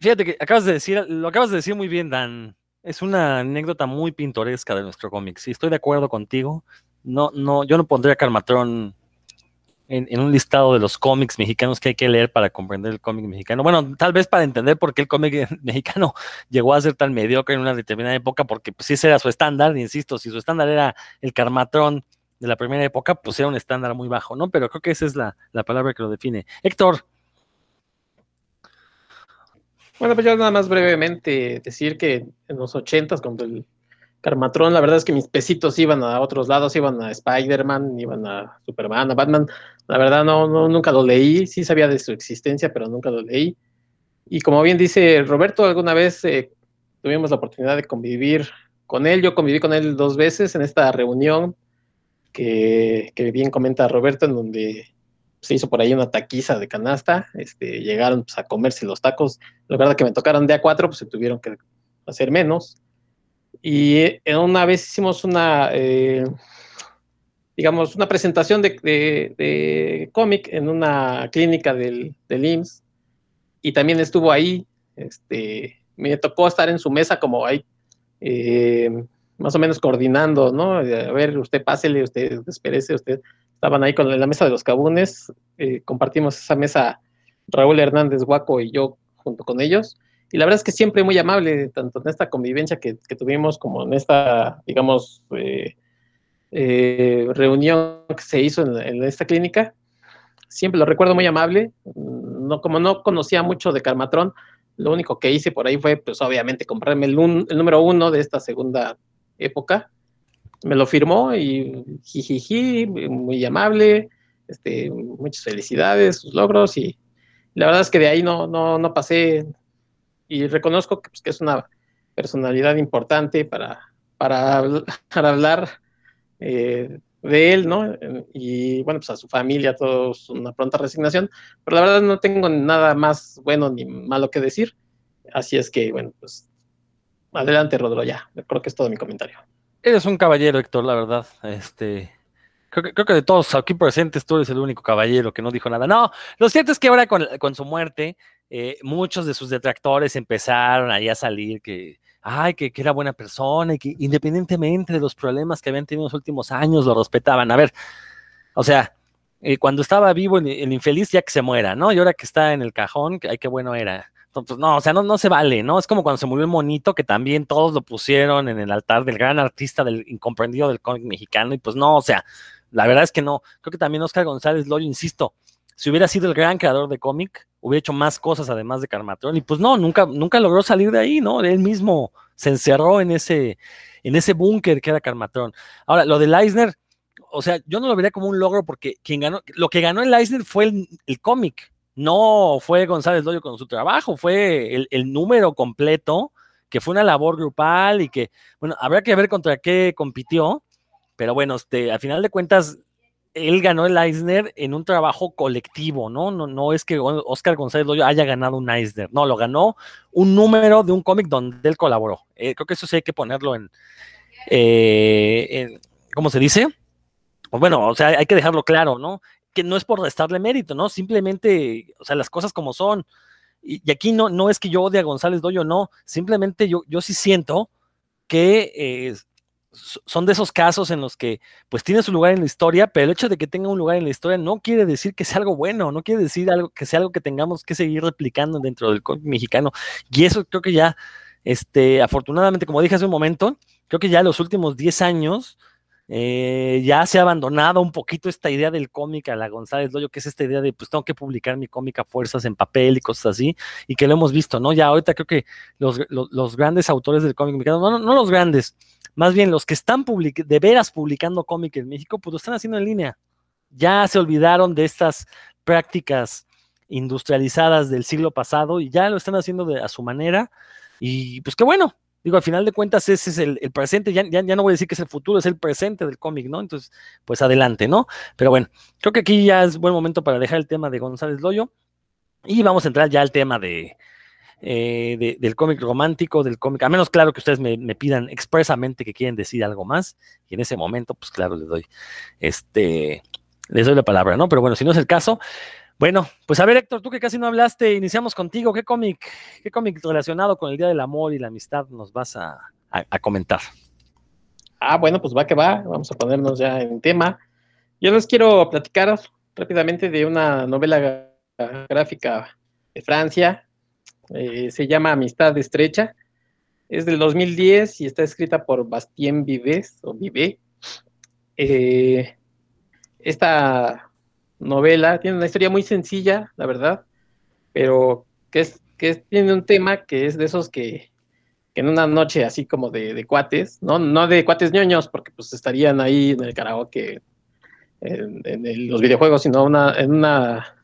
Fíjate que acabas de decir, lo acabas de decir muy bien, Dan. Es una anécdota muy pintoresca de nuestro cómic. Sí, estoy de acuerdo contigo. No, no, yo no pondría Carmatrón en, un listado de los cómics mexicanos que hay que leer para comprender el cómic mexicano. Bueno, tal vez para entender por qué el cómic mexicano llegó a ser tan mediocre en una determinada época, porque pues, si ese era su estándar, insisto, si su estándar era el Carmatrón de la primera época, pues era un estándar muy bajo, ¿no? Pero creo que esa es la, la palabra que lo define. Héctor, bueno, pues yo nada más brevemente decir que en los ochentas, cuando el Carmatrón, la verdad es que mis pesitos iban a otros lados, iban a Spider-Man, iban a Superman, a Batman. La verdad no, no, nunca lo leí, sí sabía de su existencia, pero nunca lo leí. Y como bien dice Roberto, alguna vez eh, tuvimos la oportunidad de convivir con él. Yo conviví con él dos veces en esta reunión que, que bien comenta Roberto, en donde se hizo por ahí una taquiza de canasta, este, llegaron pues, a comerse los tacos, la verdad que me tocaron de a cuatro, pues se tuvieron que hacer menos. Y en una vez hicimos una, eh, digamos, una presentación de, cómic en una clínica del, del, IMSS, y también estuvo ahí, este, me tocó estar en su mesa como ahí, eh, más o menos coordinando, ¿no? A ver, usted pásele, usted espérese, usted estaban ahí con la mesa de los cabunes, eh, compartimos esa mesa Raúl Hernández Guaco y yo junto con ellos. Y la verdad es que siempre muy amable, tanto en esta convivencia que, tuvimos como en esta, digamos, eh, eh, reunión que se hizo en, esta clínica. Siempre lo recuerdo muy amable. No, como no conocía mucho de Carmatrón, lo único que hice por ahí fue, pues obviamente, comprarme el, el número uno de esta segunda época me lo firmó y jijiji, muy amable, este, muchas felicidades, sus logros y la verdad es que de ahí no, no, no pasé y reconozco que, pues, que es una personalidad importante para, para, hablar eh, de él, ¿no? Y bueno, pues a su familia, todos una pronta resignación, pero la verdad no tengo nada más bueno ni malo que decir, así es que, bueno, pues adelante, Rodro, ya, creo que es todo mi comentario. Eres un caballero, Héctor, la verdad. Este, creo que, de todos aquí presentes tú eres el único caballero que no dijo nada. No, lo cierto es que ahora con, su muerte, eh, muchos de sus detractores empezaron ahí a salir que, ay, que, era buena persona y que independientemente de los problemas que habían tenido en los últimos años, lo respetaban. A ver, o sea, eh, cuando estaba vivo el, el, infeliz ya que se muera, ¿no? Y ahora que está en el cajón, ay, qué bueno era. Pues no, o sea, no, no se vale, ¿no? Es como cuando se murió el monito, que también todos lo pusieron en el altar del gran artista del incomprendido del cómic mexicano, y pues no, o sea, la verdad es que no. Creo que también Oscar González Loyo, insisto, si hubiera sido el gran creador de cómic, hubiera hecho más cosas además de Carmatrón, y pues no, nunca, nunca logró salir de ahí, ¿no? Él mismo se encerró en ese, en ese búnker que era Carmatrón. Ahora, lo de Leisner, o sea, yo no lo vería como un logro porque quien ganó, lo que ganó el Eisner fue el cómic, no fue González Loyo con su trabajo, fue el, número completo, que fue una labor grupal y que, bueno, habrá que ver contra qué compitió, pero bueno, este, al final de cuentas, él ganó el Eisner en un trabajo colectivo, ¿no? No, no es que Oscar González Loyo haya ganado un Eisner, no, lo ganó un número de un cómic donde él colaboró. Eh, creo que eso sí hay que ponerlo en, eh, en ¿cómo se dice? Bueno, o sea, hay que dejarlo claro, ¿no? Que no es por restarle mérito, ¿no? Simplemente, o sea, las cosas como son. Y, aquí no, no es que yo odie a González Doyo, no. Simplemente yo, yo sí siento que eh, son de esos casos en los que pues tiene su lugar en la historia, pero el hecho de que tenga un lugar en la historia no quiere decir que sea algo bueno, no quiere decir algo que sea algo que tengamos que seguir replicando dentro del cómic mexicano. Y eso creo que ya, este, afortunadamente, como dije hace un momento, creo que ya los últimos 10 años, eh, ya se ha abandonado un poquito esta idea del cómic a la González Loyo, que es esta idea de pues tengo que publicar mi cómic a fuerzas en papel y cosas así, y que lo hemos visto, ¿no? Ya ahorita creo que los, grandes autores del cómic mexicano, no, no, los grandes, más bien los que están de veras publicando cómic en México, pues lo están haciendo en línea. Ya se olvidaron de estas prácticas industrializadas del siglo pasado y ya lo están haciendo de, a su manera. Y pues qué bueno, digo, al final de cuentas ese es el, presente, ya, ya, no voy a decir que es el futuro, es el presente del cómic, ¿no? Entonces, pues adelante, ¿no? Pero bueno, creo que aquí ya es buen momento para dejar el tema de González Loyo y vamos a entrar ya al tema de, eh, del cómic romántico, del cómic, a menos claro que ustedes me, pidan expresamente que quieren decir algo más, y en ese momento, pues claro, les doy, este, les doy la palabra, ¿no? Pero bueno, si no es el caso, Bueno, pues a ver, Héctor, tú que casi no hablaste, iniciamos contigo. ¿Qué cómic, qué cómic relacionado con el Día del Amor y la Amistad nos vas a, comentar? Ah, bueno, pues va que va, vamos a ponernos ya en tema. Yo les quiero platicar rápidamente de una novela gráfica de Francia, eh, se llama Amistad Estrecha, es del 2010 y está escrita por Bastien Vives o Vive. Eh, esta novela tiene una historia muy sencilla, la verdad, pero que, es, que tiene un tema que es de esos que, en una noche así como de, cuates, ¿no? no de cuates ñoños, porque pues estarían ahí en el karaoke, en, en los videojuegos, sino una, en una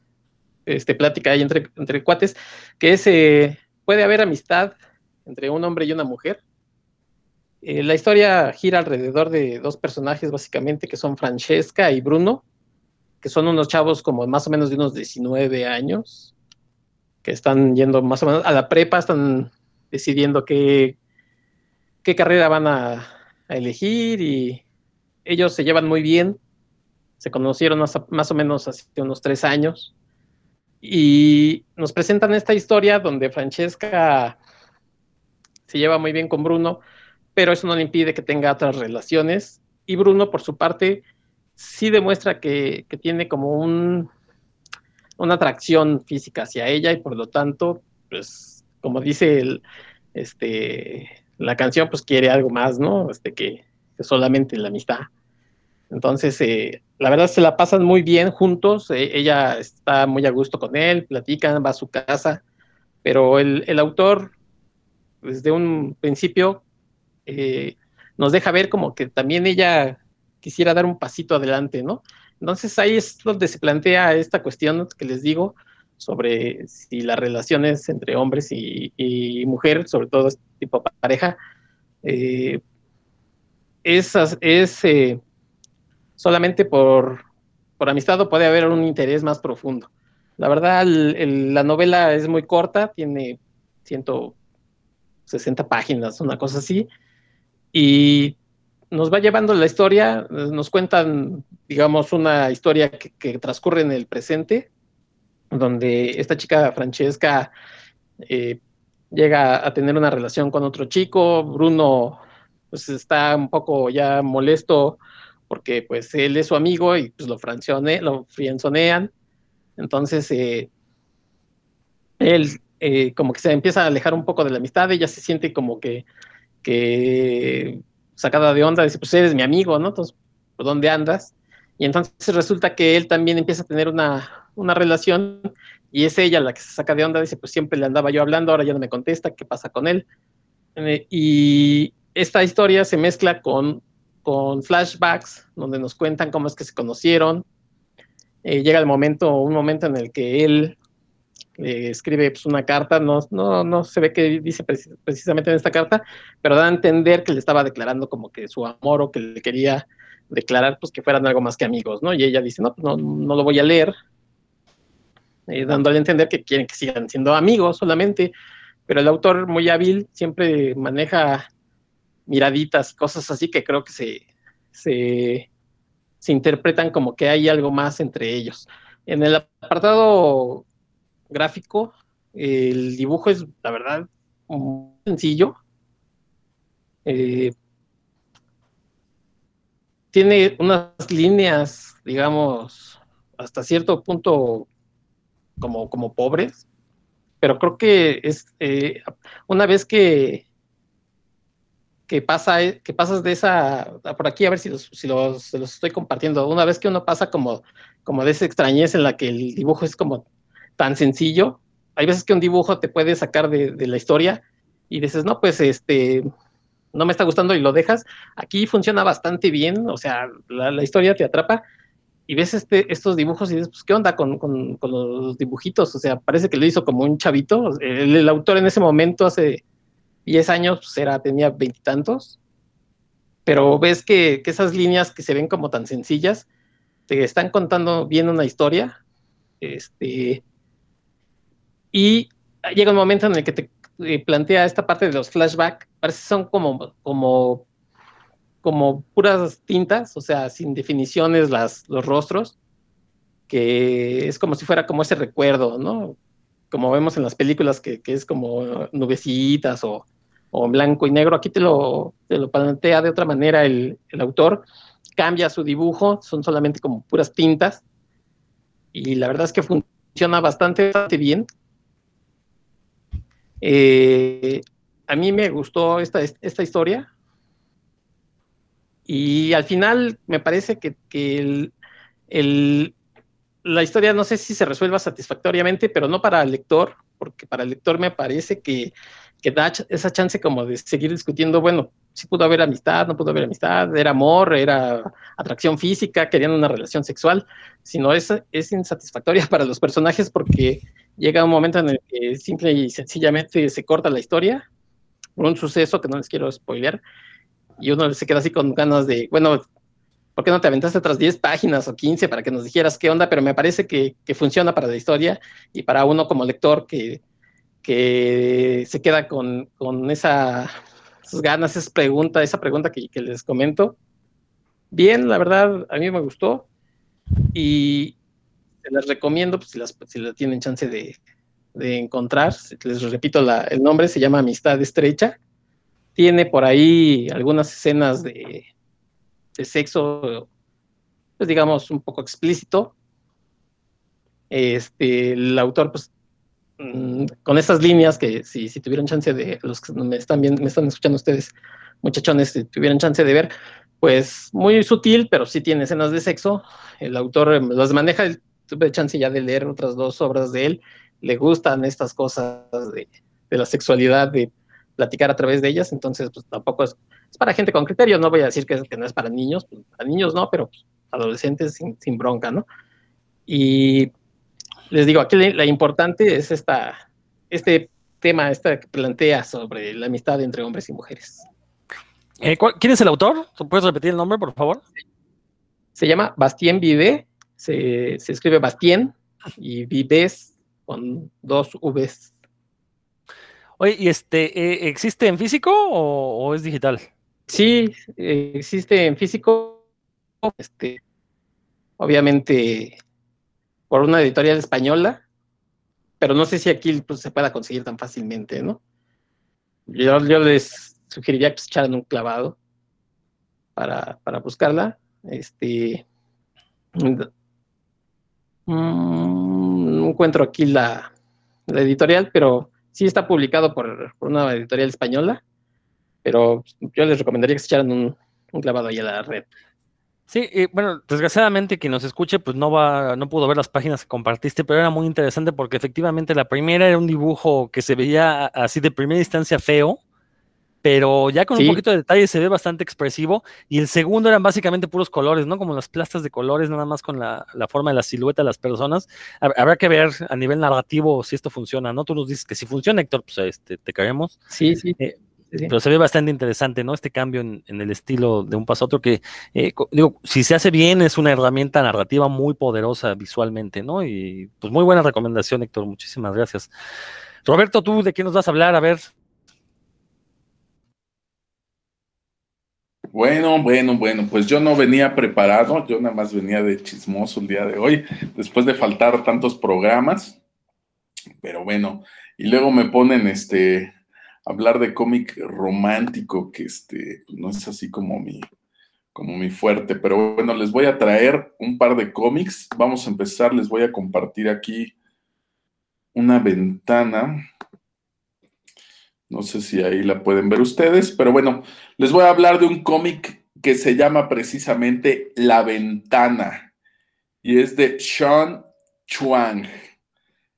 este, plática ahí entre, entre cuates, que es, eh, puede haber amistad entre un hombre y una mujer. Eh, la historia gira alrededor de dos personajes básicamente, que son Francesca y Bruno, que son unos chavos como más o menos de unos 19 años, que están yendo más o menos a la prepa, están decidiendo qué, qué carrera van a, elegir y ellos se llevan muy bien, se conocieron más, más o menos hace unos tres años y nos presentan esta historia donde Francesca se lleva muy bien con Bruno, pero eso no le impide que tenga otras relaciones. Y Bruno, por su parte, sí demuestra que, tiene como un, una atracción física hacia ella y por lo tanto, pues, como dice el, este, la canción, pues quiere algo más, ¿no? Este, que, que solamente la amistad. Entonces, eh, la verdad se la pasan muy bien juntos, eh, ella está muy a gusto con él, platican, va a su casa, pero el, autor desde un principio eh, nos deja ver como que también ella quisiera dar un pasito adelante, ¿no? Entonces ahí es donde se plantea esta cuestión que les digo sobre si las relaciones entre hombres y, mujeres, sobre todo este tipo de pareja, es, es solamente por, amistad o puede haber un interés más profundo. La verdad, la novela es muy corta, tiene 160 páginas, una cosa así, y nos va llevando la historia, nos cuentan, digamos, una historia que, transcurre en el presente, donde esta chica Francesca eh, llega a tener una relación con otro chico, Bruno pues está un poco ya molesto porque pues él es su amigo y pues lo, francione, lo. Entonces, eh, él eh, como que se empieza a alejar un poco de la amistad, ella se siente como que sacada de onda, dice, pues eres mi amigo, ¿no? Entonces, ¿por dónde andas? Y entonces resulta que él también empieza a tener una, una relación y es ella la que se saca de onda, dice, pues siempre le andaba yo hablando, ahora ya no me contesta, ¿qué pasa con él? Eh, y esta historia se mezcla con con flashbacks donde nos cuentan cómo es que se conocieron. Eh, llega el momento, un momento en el que él eh, escribe pues, una carta, no, no, no se ve qué dice precisamente en esta carta, pero da a entender que le estaba declarando como que su amor o que le quería declarar pues que fueran algo más que amigos, ¿no? Y ella dice, no, no, no lo voy a leer, eh, dándole a entender que quieren que sigan siendo amigos solamente, pero el autor muy hábil siempre maneja miraditas, cosas así que creo que se, se, interpretan como que hay algo más entre ellos. En el apartado gráfico, el dibujo es, la verdad, muy sencillo. Eh, tiene unas líneas, digamos, hasta cierto punto como, como pobres, pero creo que es eh, una vez que que pasa, que pasas de esa, por aquí a ver si los, si los, estoy compartiendo, una vez que uno pasa como, como de esa extrañez en la que el dibujo es como tan sencillo, hay veces que un dibujo te puede sacar de, la historia y dices, no, pues este, no me está gustando y lo dejas. Aquí funciona bastante bien, o sea, la, historia te atrapa y ves este, estos dibujos y dices, pues, ¿qué onda con, los dibujitos? O sea, parece que lo hizo como un chavito. el, autor en ese momento hace 10 años pues era, tenía veintitantos, pero ves que, esas líneas que se ven como tan sencillas, te están contando bien una historia, este, y llega un momento en el que te eh, plantea esta parte de los flashbacks, parece que son como, como, como puras tintas, o sea, sin definiciones las, los rostros, que es como si fuera como ese recuerdo, ¿no? Como vemos en las películas que, es como nubecitas o, o, blanco y negro, aquí te lo, te lo plantea de otra manera el, el autor, cambia su dibujo, son solamente como puras tintas, y la verdad es que funciona bastante, bastante bien. Eh, a mí me gustó esta, esta historia, y al final me parece que, que el, la historia no sé si se resuelva satisfactoriamente, pero no para el lector, porque para el lector me parece que, que da esa chance como de seguir discutiendo, bueno, si pudo haber amistad, no pudo haber amistad, era amor, era atracción física, querían una relación sexual, sino es, es insatisfactoria para los personajes porque llega un momento en el que simple y sencillamente se corta la historia, por un suceso que no les quiero spoilear, y uno se queda así con ganas de, bueno, ¿por qué no te aventaste otras 10 páginas o 15 para que nos dijeras qué onda? Pero me parece que, funciona para la historia y para uno como lector que, que se queda con, esa, esas ganas, esa pregunta, esa pregunta que, les comento. Bien, la verdad, a mí me gustó y les recomiendo, pues, si, las, si la tienen chance de, encontrar, les repito el nombre, se llama Amistad Estrecha tiene por ahí algunas escenas de, sexo, pues digamos, un poco explícito. Este, el autor, pues, mm, con esas líneas que si, si, tuvieran chance de, los que me están, viendo, me están escuchando ustedes, muchachones, si tuvieran chance de ver, pues muy sutil, pero sí tiene escenas de sexo. El autor em, las maneja, tuve chance ya de leer otras dos obras de él, le gustan estas cosas de, de la sexualidad, de platicar a través de ellas, entonces pues tampoco es, es para gente con criterio, no voy a decir que, que no es para niños, pues, para niños no, pero pues, adolescentes sin, sin, bronca, ¿no? Y les digo, aquí la, importante es esta, este tema esta que plantea sobre la amistad entre hombres y mujeres. Eh, ¿Quién es el autor? ¿Puedes repetir el nombre, por favor? Se llama Bastien Vive, se, se escribe Bastien y Vives con dos Vs. Oye, ¿y este eh, existe en físico o, es digital? Sí, existe en físico. Este, obviamente por una editorial española, pero no sé si aquí pues, se pueda conseguir tan fácilmente, ¿no? Yo, les sugeriría que se echaran un clavado para, buscarla. Este, no encuentro aquí la, editorial, pero sí está publicado por, una editorial española, pero yo les recomendaría que se echaran un, clavado ahí a la red. Sí, bueno, desgraciadamente quien nos escuche, pues no va, no pudo ver las páginas que compartiste, pero era muy interesante porque efectivamente la primera era un dibujo que se veía así de primera instancia feo, pero ya con un poquito de detalle se ve bastante expresivo. Y el segundo eran básicamente puros colores, ¿no? Como las plastas de colores, nada más con la, forma de la silueta de las personas. Habrá que ver a nivel narrativo si esto funciona, ¿no? Tú nos dices que si funciona, Héctor, pues este, te caemos. Sí, sí. Eh, pero se ve bastante interesante, ¿no? Este cambio en, el estilo de un paso a otro, que, eh, digo, si se hace bien, es una herramienta narrativa muy poderosa visualmente, ¿no? Y pues muy buena recomendación, Héctor, muchísimas gracias. Roberto, ¿tú de qué nos vas a hablar? A ver, Bueno, bueno, bueno, pues yo no venía preparado, yo nada más venía de chismoso el día de hoy, después de faltar tantos programas, pero bueno, y luego me ponen este hablar de cómic romántico, que este no es así como mi como mi fuerte, pero bueno, les voy a traer un par de cómics. Vamos a empezar, les voy a compartir aquí una ventana no sé si ahí la pueden ver ustedes, pero bueno, les voy a hablar de un cómic que se llama precisamente La Ventana y es de Sean Chuang.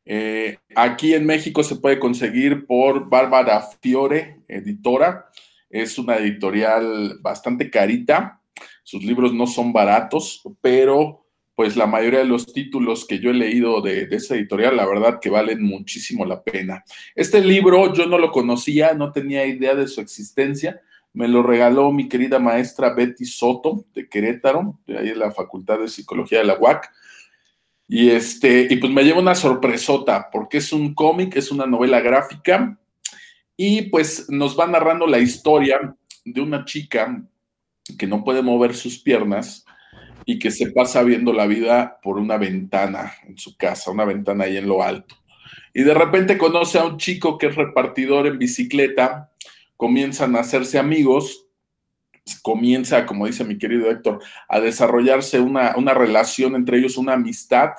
Eh, aquí en México se puede conseguir por Bárbara Fiore, editora. Es una editorial bastante carita. Sus libros no son baratos, pero pues la mayoría de los títulos que yo he leído de, esa editorial, la verdad que valen muchísimo la pena. Este libro yo no lo conocía, no tenía idea de su existencia. Me lo regaló mi querida maestra Betty Soto de Querétaro, de ahí en la Facultad de Psicología de la UAC. Y, este, y pues me lleva una sorpresota, porque es un cómic, es una novela gráfica, y pues nos va narrando la historia de una chica que no puede mover sus piernas y que se pasa viendo la vida por una ventana en su casa, una ventana ahí en lo alto. Y de repente conoce a un chico que es repartidor en bicicleta, comienzan a hacerse amigos, comienza, como dice mi querido Héctor, a desarrollarse una, una relación entre ellos, una amistad.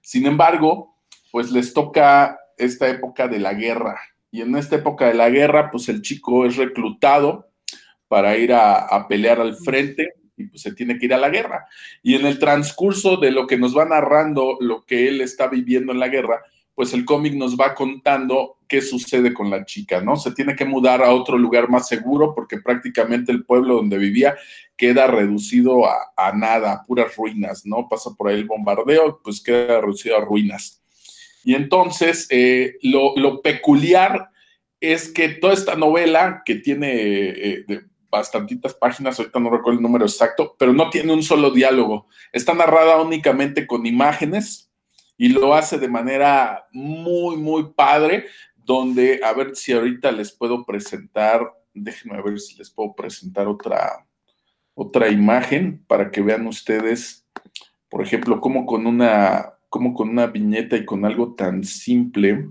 Sin embargo, pues les toca esta época de la guerra. Y en esta época de la guerra, pues el chico es reclutado para ir a, pelear al frente y pues se tiene que ir a la guerra. Y en el transcurso de lo que nos va narrando lo que él está viviendo en la guerra, pues el cómic nos va contando qué sucede con la chica, ¿no? Se tiene que mudar a otro lugar más seguro porque prácticamente el pueblo donde vivía queda reducido a, nada, a puras ruinas, ¿no? Pasa por ahí el bombardeo, pues queda reducido a ruinas. Y entonces, eh, lo, peculiar es que toda esta novela, que tiene eh, bastantitas páginas, ahorita no recuerdo el número exacto, pero no tiene un solo diálogo. Está narrada únicamente con imágenes y lo hace de manera muy, muy padre, donde, a ver si ahorita les puedo presentar, déjenme ver si les puedo presentar otra, otra imagen para que vean ustedes, por ejemplo, cómo con una, como con una viñeta y con algo tan simple,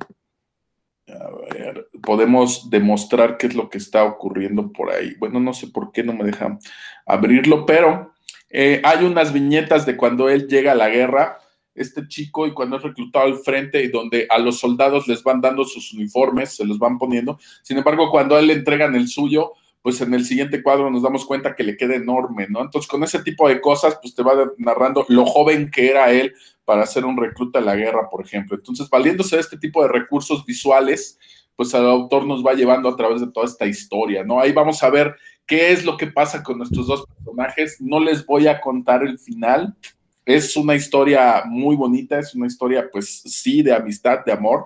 a ver, podemos demostrar qué es lo que está ocurriendo por ahí. Bueno, no sé por qué no me deja abrirlo, pero eh, hay unas viñetas de cuando él llega a la guerra, este chico, y cuando es reclutado al frente y donde a los soldados les van dando sus uniformes, se los van poniendo. Sin embargo, cuando él le entregan el suyo, pues en el siguiente cuadro nos damos cuenta que le queda enorme, ¿no? Entonces, con ese tipo de cosas, pues te va narrando lo joven que era él para ser un recluta de la guerra, por ejemplo. Entonces, valiéndose de este tipo de recursos visuales, pues el autor nos va llevando a través de toda esta historia, ¿no? Ahí vamos a ver qué es lo que pasa con nuestros dos personajes. No les voy a contar el final. Es una historia muy bonita, es una historia, pues sí, de amistad, de amor,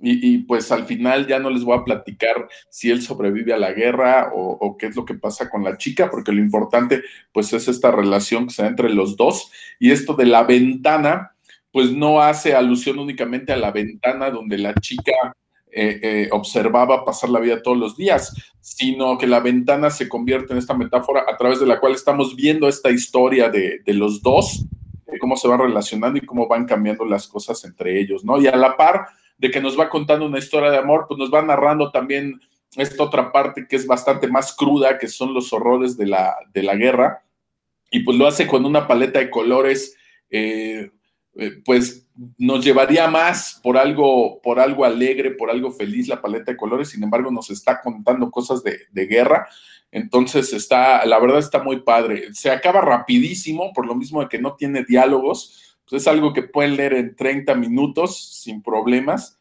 y, pues al final ya no les voy a platicar si él sobrevive a la guerra o, qué es lo que pasa con la chica, porque lo importante pues es esta relación que se da entre los dos. Y esto de la ventana, pues no hace alusión únicamente a la ventana donde la chica eh, eh, observaba pasar la vida todos los días, sino que la ventana se convierte en esta metáfora a través de la cual estamos viendo esta historia de, de los dos, de cómo se van relacionando y cómo van cambiando las cosas entre ellos, ¿no? Y a la par de que nos va contando una historia de amor, pues nos va narrando también esta otra parte que es bastante más cruda, que son los horrores de la, de la guerra, y pues lo hace con una paleta de colores, eh, eh, pues nos llevaría más por algo, por algo alegre, por algo feliz la paleta de colores, sin embargo nos está contando cosas de, de guerra, entonces está, la verdad está muy padre, se acaba rapidísimo, por lo mismo de que no tiene diálogos, pues es algo que pueden leer en 30 minutos sin problemas,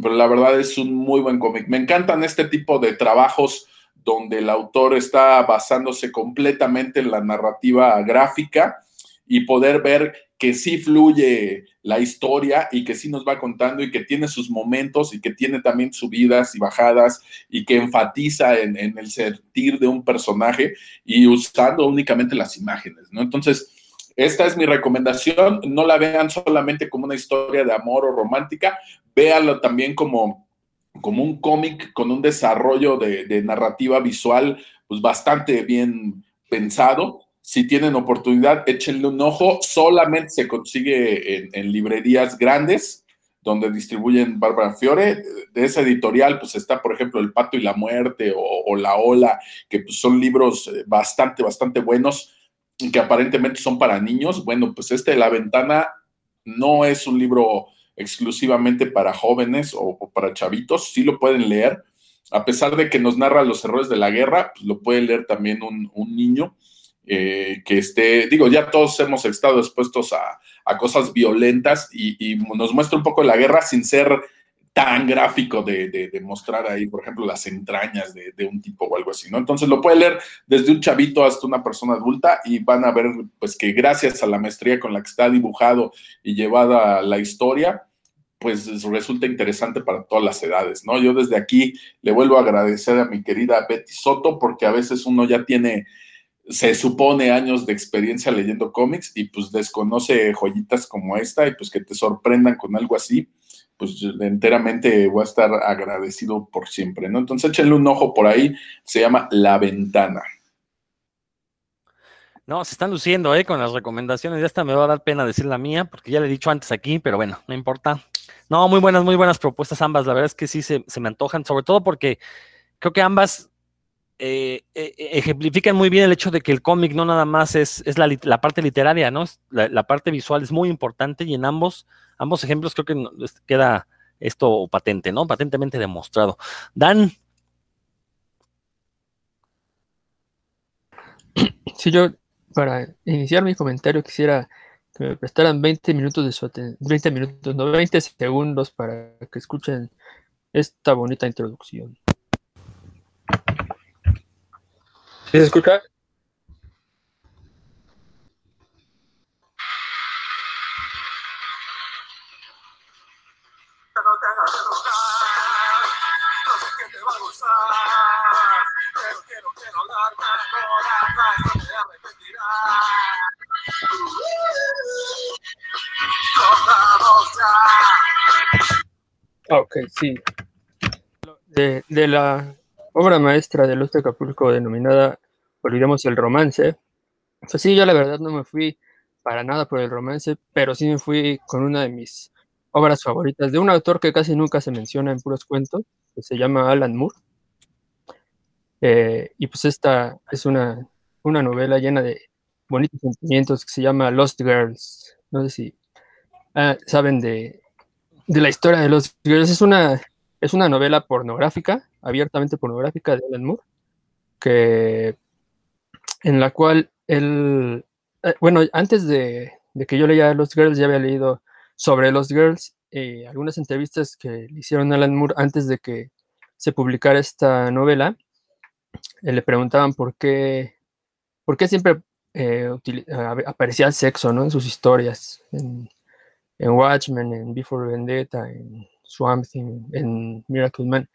pero la verdad es un muy buen cómic. Me encantan este tipo de trabajos donde el autor está basándose completamente en la narrativa gráfica y poder ver que sí fluye la historia y que sí nos va contando y que tiene sus momentos y que tiene también subidas y bajadas y que enfatiza en, en el sentir de un personaje y usando únicamente las imágenes, ¿no? Entonces, esta es mi recomendación. No la vean solamente como una historia de amor o romántica, véanlo también como, como un cómic con un desarrollo de, narrativa visual pues bastante bien pensado. Si tienen oportunidad, échenle un ojo. Solamente se consigue en, librerías grandes donde distribuyen Bárbara Fiore. De esa editorial, pues está, por ejemplo, El Pato y la Muerte o, La Ola, que pues, son libros eh, bastante, bastante buenos que aparentemente son para niños, bueno, pues este La Ventana no es un libro exclusivamente para jóvenes o, para chavitos, sí lo pueden leer, a pesar de que nos narra los errores de la guerra, pues lo puede leer también un, niño eh, que esté, digo, ya todos hemos estado expuestos a, cosas violentas y, y, nos muestra un poco la guerra sin ser tan gráfico de, mostrar ahí, por ejemplo, las entrañas de, un tipo o algo así, ¿no? Entonces lo puede leer desde un chavito hasta una persona adulta y van a ver, pues, que gracias a la maestría con la que está dibujado y llevada la historia, pues resulta interesante para todas las edades, ¿no? Yo desde aquí le vuelvo a agradecer a mi querida Betty Soto porque a veces uno ya tiene se supone años de experiencia leyendo cómics y pues desconoce joyitas como esta y pues que te sorprendan con algo así pues enteramente voy a estar agradecido por siempre, ¿no? Entonces échenle un ojo por ahí, se llama La Ventana. No, se están luciendo, ¿eh? Con las recomendaciones. Ya hasta me va a dar pena decir la mía, porque ya le he dicho antes aquí, pero bueno, no importa. No, muy buenas, muy buenas propuestas ambas. La verdad es que sí se, se me antojan, sobre todo porque creo que ambas eh, eh, ejemplifican muy bien el hecho de que el cómic no nada más es, es la, la, parte literaria, ¿no? La, parte visual es muy importante y en ambos, ambos ejemplos creo que queda esto patente, ¿no? Patentemente demostrado. Dan. Sí, yo para iniciar mi comentario quisiera que me prestaran 20 minutos de su 20 minutos, no 20 segundos para que escuchen esta bonita introducción. ¿Sí se escucha? Ok, sí. De, de, la obra maestra de Luz de Acapulco denominada Olvidemos el romance. Pues sí, yo la verdad no me fui para nada por el romance, pero sí me fui con una de mis obras favoritas de un autor que casi nunca se menciona en puros cuentos, que se llama Alan Moore. Eh, y pues esta es una, una novela llena de bonitos sentimientos que se llama Lost Girls. No sé si ah, saben de, de la historia de Lost Girls. Es una, es una novela pornográfica, abiertamente pornográfica de Alan Moore, que, en la cual él, eh, bueno, antes de, de, que yo leyera Lost Girls, ya había leído sobre Lost Girls, eh, algunas entrevistas que le hicieron a Alan Moore antes de que se publicara esta novela. Eh, le preguntaban por qué, por qué siempre eh, aparecía el sexo ¿no? en sus historias, en, en, Watchmen, en Before Vendetta, en Swamp Thing, en Miracle Man.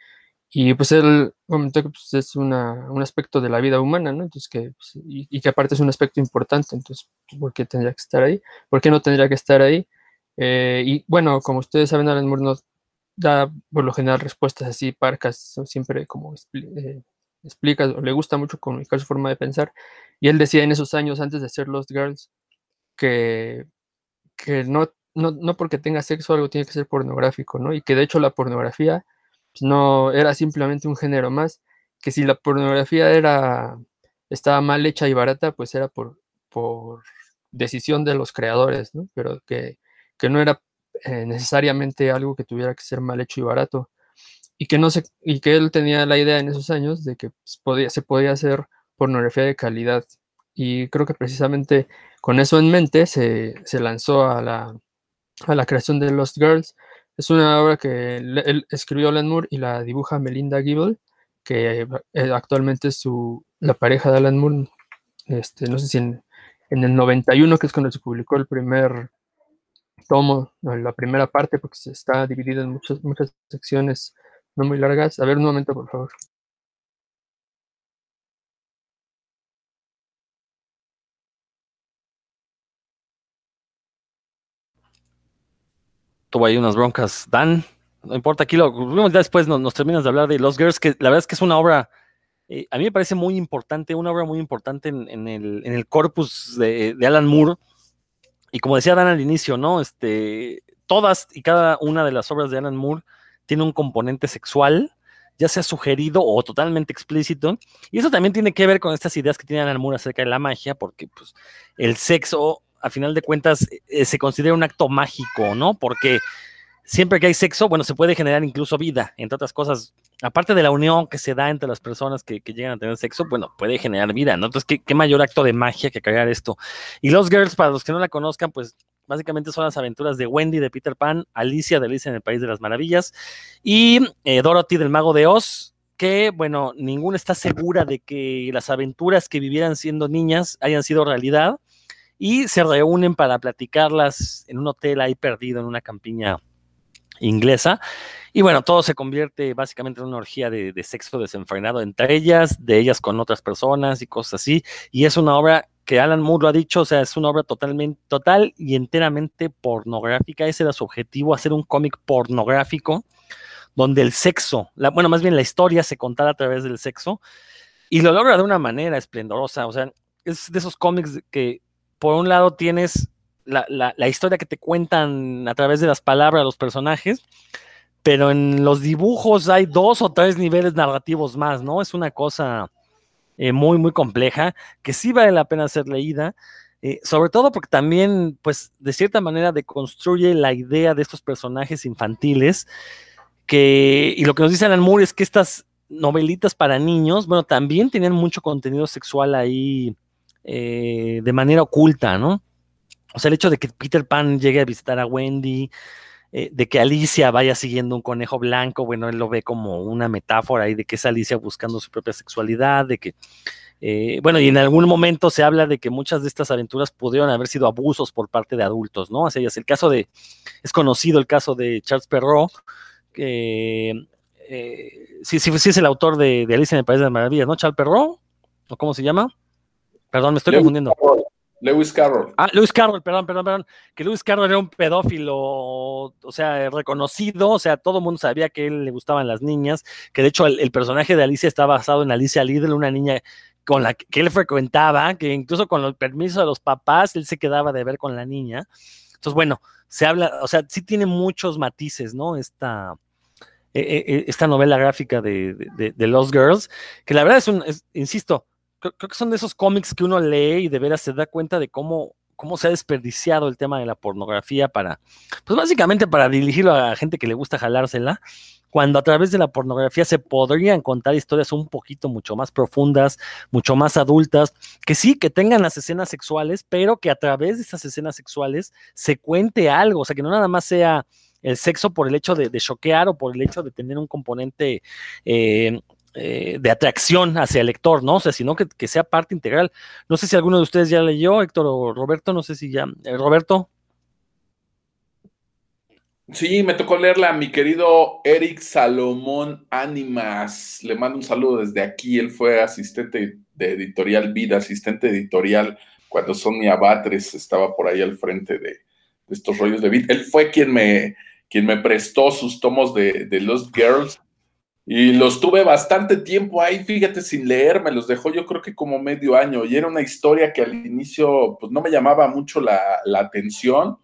Y pues él comentó que pues, es una, un aspecto de la vida humana, ¿no? Entonces que, pues, y, y, que aparte es un aspecto importante, entonces, ¿por qué tendría que estar ahí? ¿Por qué no tendría que estar ahí? Eh, y bueno, como ustedes saben, Alan Moore nos da por lo general respuestas así parcas, siempre como eh, explica, o le gusta mucho comunicar su forma de pensar. Y él decía en esos años, antes de ser Lost Girls, que, que no, no, no, porque tenga sexo algo tiene que ser pornográfico, ¿no? Y que de hecho la pornografía pues, no era simplemente un género más, que si la pornografía era, estaba mal hecha y barata, pues era por, por decisión de los creadores, ¿no? Pero que, que no era eh, necesariamente algo que tuviera que ser mal hecho y barato y que no se, y que él tenía la idea en esos años de que pues, podía, se podía hacer pornografía de calidad. Y creo que precisamente con eso en mente se, se lanzó a la, a la, creación de Lost Girls. Es una obra que él, escribió Alan Moore y la dibuja Melinda Gibble, que eh, actualmente es su, la pareja de Alan Moore. Este, no sé si en, en el 91, que es cuando se publicó el primer tomo, la primera parte, porque se está dividido en muchas, muchas secciones no muy largas. A ver, un momento, por favor. Tuvo ahí unas broncas. Dan, no importa, aquí lo después nos, terminas de hablar de Los Girls, que la verdad es que es una obra, eh, a mí me parece muy importante, una obra muy importante en, en, el, en el, corpus de, de, Alan Moore. Y como decía Dan al inicio, ¿no? Este, todas y cada una de las obras de Alan Moore tiene un componente sexual ya sea sugerido o totalmente explícito. Y eso también tiene que ver con estas ideas que tiene Alan Moore acerca de la magia, porque pues, el sexo, a final de cuentas, eh, se considera un acto mágico, ¿no? Porque siempre que hay sexo, bueno, se puede generar incluso vida, entre otras cosas. Aparte de la unión que se da entre las personas que, llegan a tener sexo, bueno, puede generar vida, ¿no? Entonces, ¿qué, ¿qué, mayor acto de magia que crear esto? Y Los Girls, para los que no la conozcan, pues básicamente son las aventuras de Wendy de Peter Pan, Alicia de Alicia en el País de las Maravillas y eh, Dorothy del Mago de Oz, que, bueno, ninguna está segura de que las aventuras que vivieran siendo niñas hayan sido realidad y se reúnen para platicarlas en un hotel ahí perdido en una campiña inglesa. Y bueno, todo se convierte básicamente en una orgía de, sexo desenfrenado entre ellas, de ellas con otras personas y cosas así. Y es una obra que Alan Moore lo ha dicho, o sea, es una obra totalmente, total y enteramente pornográfica. Ese era su objetivo, hacer un cómic pornográfico donde el sexo, bueno, más bien la historia se contara a través del sexo y lo logra de una manera esplendorosa. O sea, es de esos cómics que por un lado tienes la, la, historia que te cuentan a través de las palabras los personajes, pero en los dibujos hay dos o tres niveles narrativos más, ¿no? Es una cosa eh, muy, muy compleja que sí vale la pena ser leída. Eh, sobre todo porque también, pues, de cierta manera deconstruye la idea de estos personajes infantiles, que, y lo que nos dice Alan Moore es que estas novelitas para niños, bueno, también tenían mucho contenido sexual ahí eh, de manera oculta, ¿no? O sea, el hecho de que Peter Pan llegue a visitar a Wendy, eh, de que Alicia vaya siguiendo un conejo blanco, bueno, él lo ve como una metáfora ahí de que es Alicia buscando su propia sexualidad, de que, eh, bueno, y en algún momento se habla de que muchas de estas aventuras pudieron haber sido abusos por parte de adultos, ¿no? O sea, el caso de, es conocido el caso de Charles Perrault, que eh, sí es el autor de, de Alicia en el País de las Maravillas, ¿no? Charles Perrault, ¿o cómo se llama? Perdón, me estoy confundiendo. Lewis Carroll. Ah, Lewis Carroll, perdón, perdón, perdón. Que Lewis Carroll era un pedófilo, o sea, reconocido, o sea, todo el mundo sabía que él le gustaban las niñas, que de hecho el, personaje de Alicia está basado en Alicia Lidl, una niña con la que él frecuentaba, que incluso con el permiso de los papás, él se quedaba de ver con la niña. Entonces, bueno, se habla, o sea, sí tiene muchos matices, ¿no? Esta, e, e, e, esta novela gráfica de, de, Lost Girls, que la verdad es un, insisto, creo, que son de esos cómics que uno lee y de veras se da cuenta de cómo, cómo se ha desperdiciado el tema de la pornografía para, pues básicamente para dirigirlo a gente que le gusta jalársela, cuando a través de la pornografía se podrían contar historias un poquito mucho más profundas, mucho más adultas, que sí, que tengan las escenas sexuales, pero que a través de esas escenas sexuales se cuente algo, o sea, que no nada más sea el sexo por el hecho de, choquear o por el hecho de tener un componente eh, eh, de atracción hacia el lector, ¿no? O sea, sino que, sea parte integral. No sé si alguno de ustedes ya leyó, Héctor o Roberto, no sé si ya. Eh, Roberto. Sí, me tocó leerla mi querido Eric Salomón Ánimas. Le mando un saludo desde aquí. Él fue asistente de editorial Vida, asistente editorial cuando Sonia Batres estaba por ahí al frente de, estos rollos de Vida. Él fue quien me, quien me prestó sus tomos de, de Lost Girls y los tuve bastante tiempo ahí, fíjate, sin leer, me los dejó yo creo que como medio año. Y era una historia que al inicio pues no me llamaba mucho la, atención.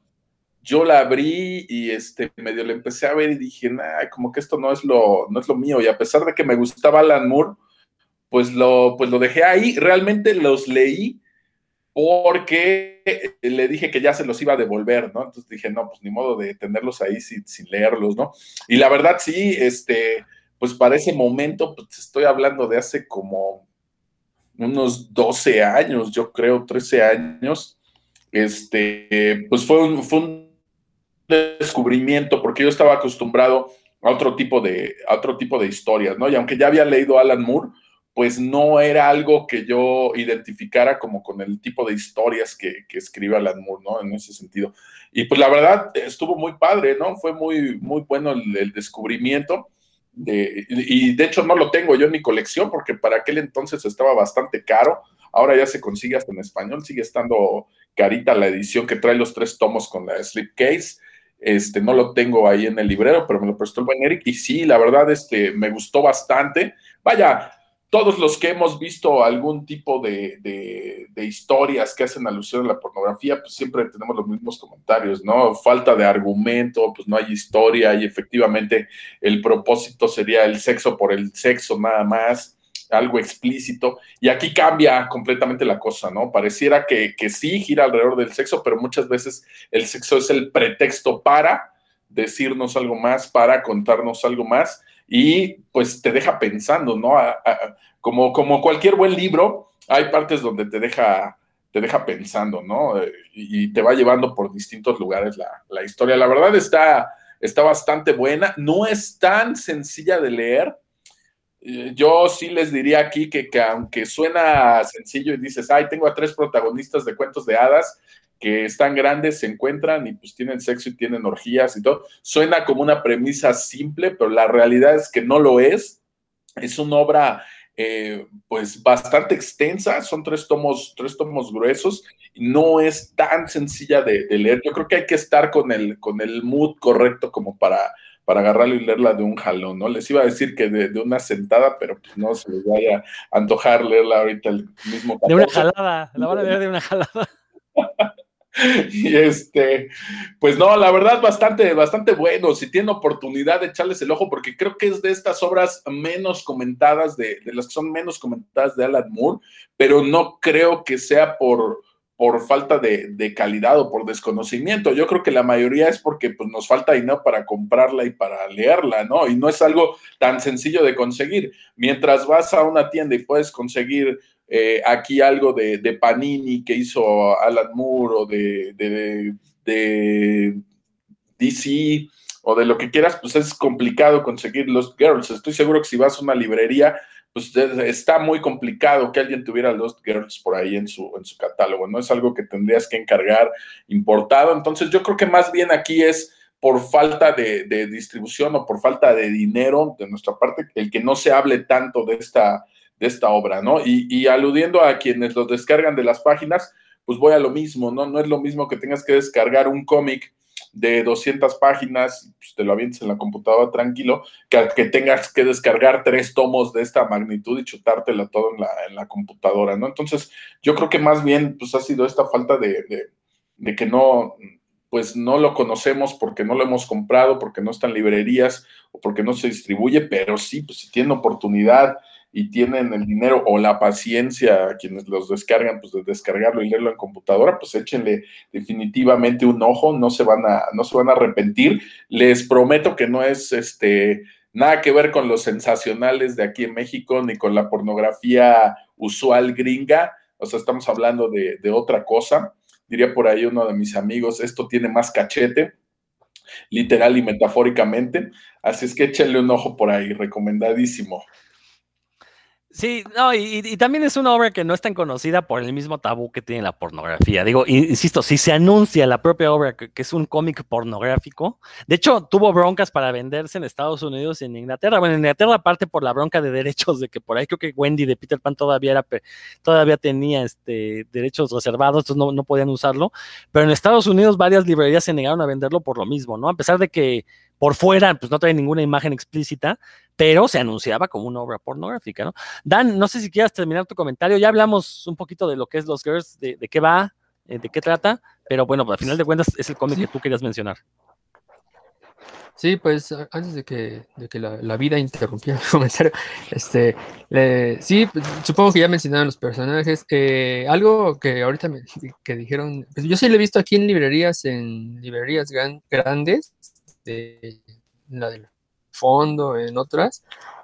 Yo la abrí y este medio le empecé a ver y dije, nah, como que esto no es lo, no es lo mío. Y a pesar de que me gustaba Alan Moore, pues lo, pues lo dejé ahí. Realmente los leí porque le dije que ya se los iba a devolver, ¿no? Entonces dije, no, pues ni modo de tenerlos ahí sin, sin leerlos, ¿no? Y la verdad sí, este pues para ese momento, pues estoy hablando de hace como unos 12 años, yo creo, 13 años, este, pues fue un, fue un descubrimiento, porque yo estaba acostumbrado a otro tipo de, otro tipo de historias, ¿no? Y aunque ya había leído Alan Moore, pues no era algo que yo identificara como con el tipo de historias que, que escribe Alan Moore, ¿no? En ese sentido. Y pues la verdad estuvo muy padre, ¿no? Fue muy, muy bueno el descubrimiento y de hecho no lo tengo yo en mi colección porque para aquel entonces estaba bastante caro. Ahora ya se consigue hasta en español, sigue estando carita la edición que trae los tres tomos con la slipcase. Este, no lo tengo ahí en el librero, pero me lo prestó el buen Eric. Y sí, la verdad, este, me gustó bastante. Vaya, todos los que hemos visto algún tipo de, historias que hacen alusión a la pornografía, pues siempre tenemos los mismos comentarios, ¿no? Falta de argumento, pues no hay historia y efectivamente el propósito sería el sexo por el sexo nada más, algo explícito. Y aquí cambia completamente la cosa, ¿no? Pareciera que, que sí gira alrededor del sexo, pero muchas veces el sexo es el pretexto para decirnos algo más, para contarnos algo más y pues te deja pensando, ¿no? como, como cualquier buen libro, hay partes donde te deja, te deja pensando, ¿no? Y, te va llevando por distintos lugares la, historia. La verdad está, está bastante buena, no es tan sencilla de leer. Eh, yo sí les diría aquí que, que aunque suena sencillo y dices, ay, tengo a tres protagonistas de cuentos de hadas, que están grandes, se encuentran y pues tienen sexo y tienen orgías y todo. Suena como una premisa simple, pero la realidad es que no lo es. Es una obra eh, pues bastante extensa, son tres tomos, tres tomos gruesos y no es tan sencilla de, leer. Yo creo que hay que estar con el, con el mood correcto como para, para agarrarlo y leerla de un jalón, ¿no? Les iba a decir que de, una sentada, pero pues no se les vaya a antojar leerla ahorita el mismo. De una jalada, la van a leer de una jalada. y este, pues no, la verdad, bastante, bastante bueno. Si tienen oportunidad de echarles el ojo, porque creo que es de estas obras menos comentadas, de, de las que son menos comentadas de Alan Moore, pero no creo que sea por, por falta de, calidad o por desconocimiento. Yo creo que la mayoría es porque pues, nos falta dinero para comprarla y para leerla, ¿no? Y no es algo tan sencillo de conseguir. Mientras vas a una tienda y puedes conseguir eh, aquí algo de, Panini que hizo Alan Moore o de, de, DC o de lo que quieras, pues es complicado conseguir los Girls. Estoy seguro que si vas a una librería, pues está muy complicado que alguien tuviera Lost Girls por ahí en su, en su catálogo, no es algo que tendrías que encargar importado. Entonces yo creo que más bien aquí es por falta de, de distribución o por falta de dinero de nuestra parte, el que no se hable tanto de esta, de esta obra, ¿no? Y, aludiendo a quienes los descargan de las páginas, pues voy a lo mismo, ¿no? No es lo mismo que tengas que descargar un cómic de 200 páginas, pues te lo avientes en la computadora tranquilo, que, que tengas que descargar tres tomos de esta magnitud y chutártela todo en la, en la computadora, ¿no? Entonces, yo creo que más bien, pues ha sido esta falta de, de, que no, pues no lo conocemos porque no lo hemos comprado, porque no está en librerías o porque no se distribuye, pero sí, pues si tienen oportunidad y tienen el dinero o la paciencia, quienes los descargan, pues de descargarlo y leerlo en computadora, pues échenle definitivamente un ojo, no se van a, no se van a arrepentir. Les prometo que no es este nada que ver con los sensacionales de aquí en México, ni con la pornografía usual gringa. O sea, estamos hablando de, de otra cosa. Diría por ahí uno de mis amigos, esto tiene más cachete, literal y metafóricamente. Así es que échenle un ojo por ahí, recomendadísimo. Sí, no, y, también es una obra que no es tan conocida por el mismo tabú que tiene la pornografía. Digo, insisto, si se anuncia la propia obra que, es un cómic pornográfico, de hecho, tuvo broncas para venderse en Estados Unidos y en Inglaterra. Bueno, en Inglaterra, aparte por la bronca de derechos, de que por ahí creo que Wendy de Peter Pan todavía era, todavía tenía este, derechos reservados, entonces no, no podían usarlo. Pero en Estados Unidos, varias librerías se negaron a venderlo por lo mismo, ¿no? A pesar de que por fuera, pues no trae ninguna imagen explícita, pero se anunciaba como una obra pornográfica, ¿no? Dan, no sé si quieras terminar tu comentario, ya hablamos un poquito de lo que es Los Girls, de, qué va, eh, de qué trata, pero bueno, al final de cuentas es el cómic que tú querías mencionar. Sí, pues antes de que, de que la, vida interrumpiera el comentario, este, sí, pues, supongo que ya mencionaron los personajes. Eh, algo que ahorita me, que dijeron, pues yo sí lo he visto aquí en librerías, en librerías grandes, de la del fondo, en otras,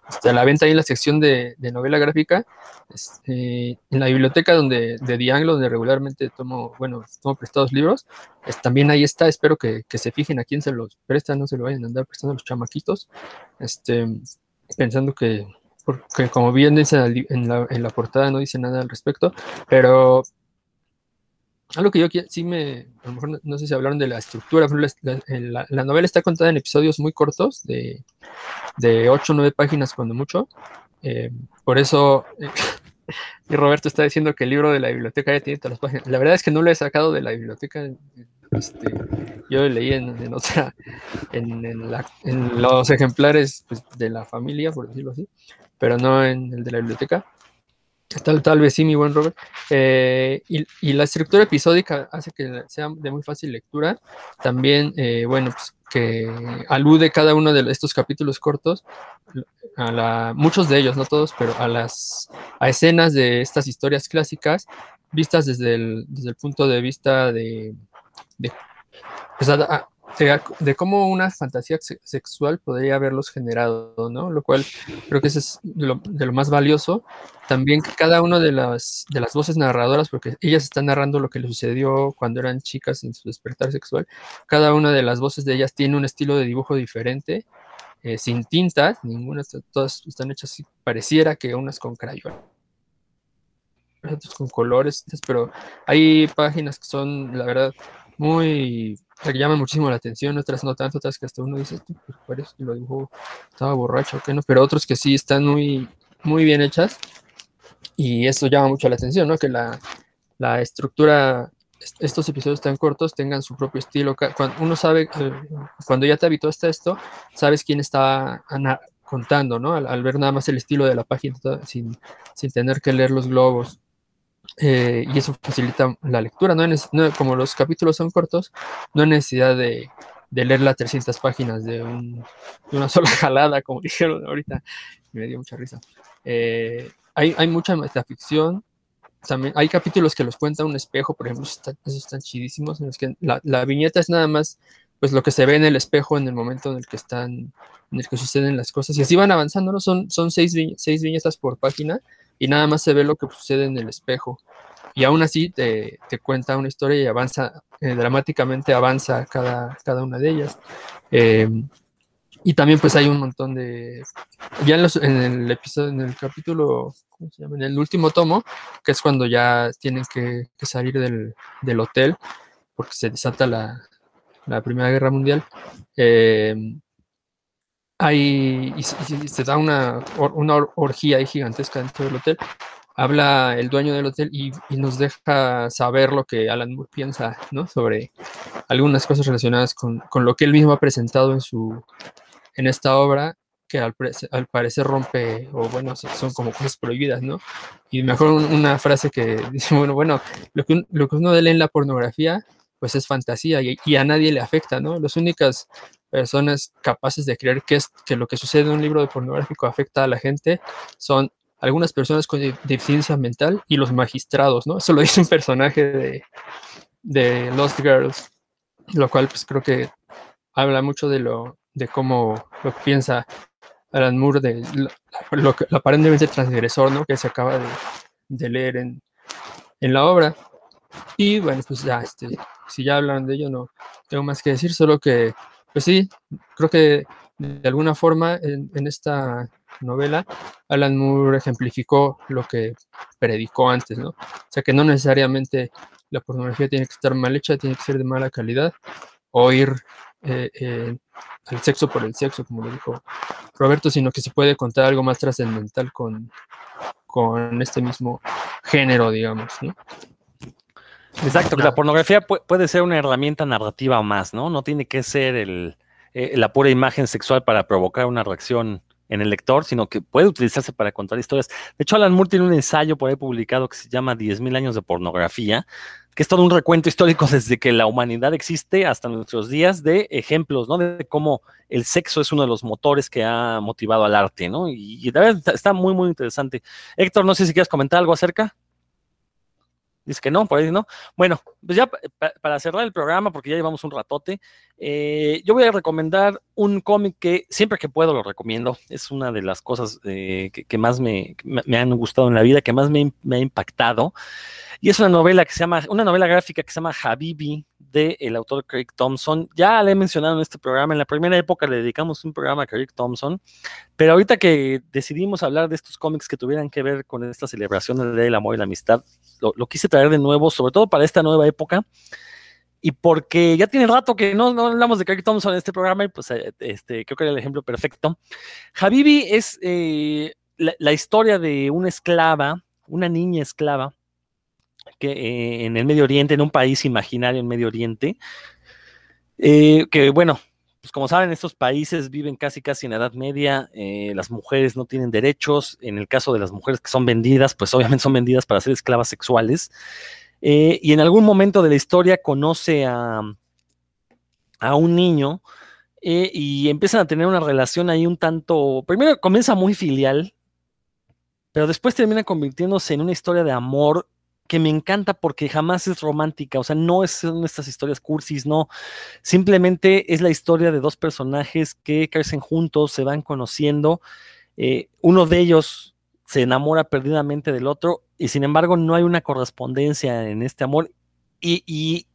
este, a la venta ahí en la sección de, novela gráfica, este, en la biblioteca donde, de Dianglo, donde regularmente tomo, bueno, tomo prestados libros, también ahí está, espero que, se fijen a quién se los presta, no se lo vayan a andar prestando a los chamaquitos, este, pensando que, porque como bien dice en la, en la portada no dice nada al respecto, pero algo que yo sí me, a lo mejor no, sé si hablaron de la estructura, la, la, novela está contada en episodios muy cortos, de, de 8 o 9 páginas cuando mucho. Eh, por eso, y Roberto está diciendo que el libro de la biblioteca ya tiene todas las páginas. La verdad es que no lo he sacado de la biblioteca. Este, yo leí en, en otra, en, en, los ejemplares pues, de la familia, por decirlo así, pero no en el de la biblioteca. Tal, tal vez sí, mi buen Robert. Eh, y, la estructura episódica hace que sea de muy fácil lectura. También, eh, bueno, pues que alude cada uno de estos capítulos cortos, a la, muchos de ellos, no todos, pero a las a escenas de estas historias clásicas, vistas desde el, desde el punto de vista de, pues, de, cómo una fantasía sexual podría haberlos generado, ¿no? Lo cual creo que eso es de lo, más valioso. También que cada una de las, de las voces narradoras, porque ellas están narrando lo que les sucedió cuando eran chicas en su despertar sexual, cada una de las voces de ellas tiene un estilo de dibujo diferente, eh, sin tintas, ninguna, todas están hechas así, pareciera que unas con crayón otras con colores, pero hay páginas que son, la verdad, muy que llaman muchísimo la atención, otras no tanto, otras que hasta uno dice, pues parece que lo dibujó, estaba borracho, que no, pero otros que sí están muy, muy bien hechas y eso llama mucho la atención, ¿no? Que la, la estructura estos episodios tan cortos tengan su propio estilo. Cuando uno sabe, cuando ya te habituaste a esto, sabes quién está contando, ¿no? Al, ver nada más el estilo de la página sin, sin tener que leer los globos. Eh, y eso facilita la lectura, ¿no? como los capítulos son cortos, no hay necesidad de, de leer las 300 páginas de, una sola jalada, como dijeron ahorita, me dio mucha risa. Eh, hay, hay, mucha metaficción, también hay capítulos que los cuenta un espejo, por ejemplo, esos están chidísimos, en los que la, la, viñeta es nada más pues lo que se ve en el espejo en el momento en el que están, en el que suceden las cosas, y así van avanzando, ¿no? Son, son seis, seis viñetas por página, y nada más se ve lo que sucede en el espejo. Y aún así te, te cuenta una historia y avanza, eh, dramáticamente avanza cada, cada una de ellas. Em, y también pues hay un montón de... Ya en, los, en, el episodio, en el capítulo, ¿cómo se llama? En el último tomo, que es cuando ya tienen que, salir del, del, hotel, porque se desata la, la Primera Guerra Mundial. Eh, hay, y, se da una, una orgía gigantesca dentro del hotel. Habla el dueño del hotel y, nos deja saber lo que Alan Moore piensa ¿no? sobre algunas cosas relacionadas con, con, lo que él mismo ha presentado en, su, en esta obra, que al, al parecer rompe, o bueno, son como cosas prohibidas, ¿no? Y mejor una frase que dice, bueno, bueno, lo que, lo que uno lee en la pornografía, pues es fantasía y, y, a nadie le afecta, ¿no? Las únicas personas capaces de creer que, es, que lo que sucede en un libro de pornográfico afecta a la gente son algunas personas con deficiencia mental y los magistrados, ¿no? Eso lo dice un personaje de, de Lost Girls, lo cual pues creo que habla mucho de lo de cómo lo piensa Alan Moore de lo, que aparentemente transgresor, ¿no? Que se acaba de, de leer en, en, la obra. Y bueno, pues ya, este, si ya hablan de ello, no tengo más que decir, solo que pues sí, creo que de alguna forma en, esta novela Alan Moore ejemplificó lo que predicó antes, ¿no? O sea que no necesariamente la pornografía tiene que estar mal hecha, tiene que ser de mala calidad o ir eh, eh, al sexo por el sexo, como lo dijo Roberto, sino que se puede contar algo más trascendental con, con este mismo género, digamos, ¿no? Exacto, que la pornografía puede ser una herramienta narrativa más, ¿no? No tiene que ser el, eh, la pura imagen sexual para provocar una reacción en el lector, sino que puede utilizarse para contar historias. De hecho, Alan Moore tiene un ensayo por ahí publicado que se llama 10.000 años de pornografía, que es todo un recuento histórico desde que la humanidad existe hasta nuestros días de ejemplos, ¿no? De cómo el sexo es uno de los motores que ha motivado al arte, ¿no? Y, y verdad está muy, muy interesante. Héctor, no sé si quieres comentar algo acerca. Dice que no, por ahí no. Bueno, pues ya para cerrar el programa, porque ya llevamos un ratote, eh, yo voy a recomendar un cómic que siempre que puedo lo recomiendo. Es una de las cosas eh, que, más me, me, han gustado en la vida, que más me, me, ha impactado. Y es una novela que se llama, una novela gráfica que se llama Habibi, del el autor Craig Thompson. Ya le he mencionado en este programa, en la primera época le dedicamos un programa a Craig Thompson, pero ahorita que decidimos hablar de estos cómics que tuvieran que ver con esta celebración del amor y la amistad, lo, quise traer de nuevo, sobre todo para esta nueva época. Y porque ya tiene rato que no, no hablamos de Craig Thompson en este programa, y pues eh, este, creo que era el ejemplo perfecto. Habibi es eh, la historia de una esclava, una niña esclava, que eh, en el Medio Oriente, en un país imaginario en Medio Oriente, eh, que bueno, pues como saben, estos países viven casi casi en la Edad Media, eh, las mujeres no tienen derechos, en el caso de las mujeres que son vendidas, pues obviamente son vendidas para ser esclavas sexuales, y en algún momento de la historia conoce a, a un niño y empiezan a tener una relación ahí un tanto, primero comienza muy filial, pero después termina convirtiéndose en una historia de amor que me encanta porque jamás es romántica, o sea, no es, son estas historias cursis, no, simplemente es la historia de dos personajes que crecen juntos, se van conociendo, eh, uno de ellos se enamora perdidamente del otro y sin embargo no hay una correspondencia en este amor y,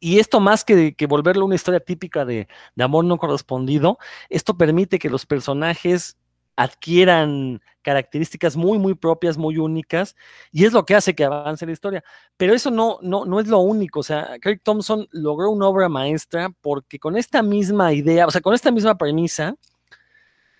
esto más que, que, volverlo una historia típica de amor no correspondido, esto permite que los personajes adquieran características muy, muy propias, muy únicas, y es lo que hace que avance la historia. Pero eso no, no, no es lo único, o sea, Craig Thompson logró una obra maestra porque con esta misma idea, o sea, con esta misma premisa,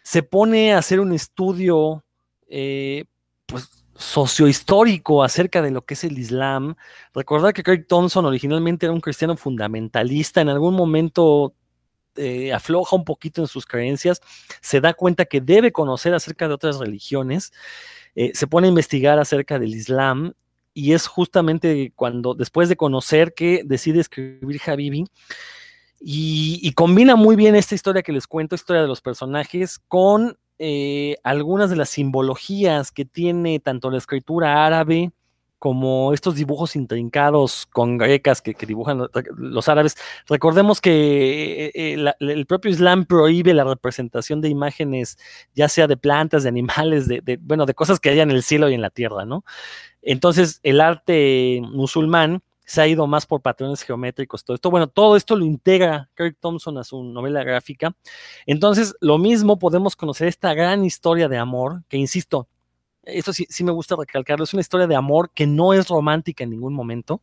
se pone a hacer un estudio, eh, pues, sociohistórico acerca de lo que es el Islam. Recordar que Craig Thompson originalmente era un cristiano fundamentalista, en algún momento eh, afloja un poquito en sus creencias, se da cuenta que debe conocer acerca de otras religiones, eh, se pone a investigar acerca del Islam y es justamente cuando, después de conocer que decide escribir Habibi, y, combina muy bien esta historia que les cuento, historia de los personajes, con eh, algunas de las simbologías que tiene tanto la escritura árabe como estos dibujos intrincados con grecas que, dibujan los árabes. Recordemos que eh, el propio Islam prohíbe la representación de imágenes, ya sea de plantas, de animales, de, bueno, de cosas que hay en el cielo y en la tierra, ¿no? Entonces, el arte musulmán se ha ido más por patrones geométricos, todo esto. Bueno, todo esto lo integra Kirk Thompson a su novela gráfica. Entonces, lo mismo podemos conocer esta gran historia de amor, que insisto, esto sí, sí me gusta recalcarlo, es una historia de amor que no es romántica en ningún momento.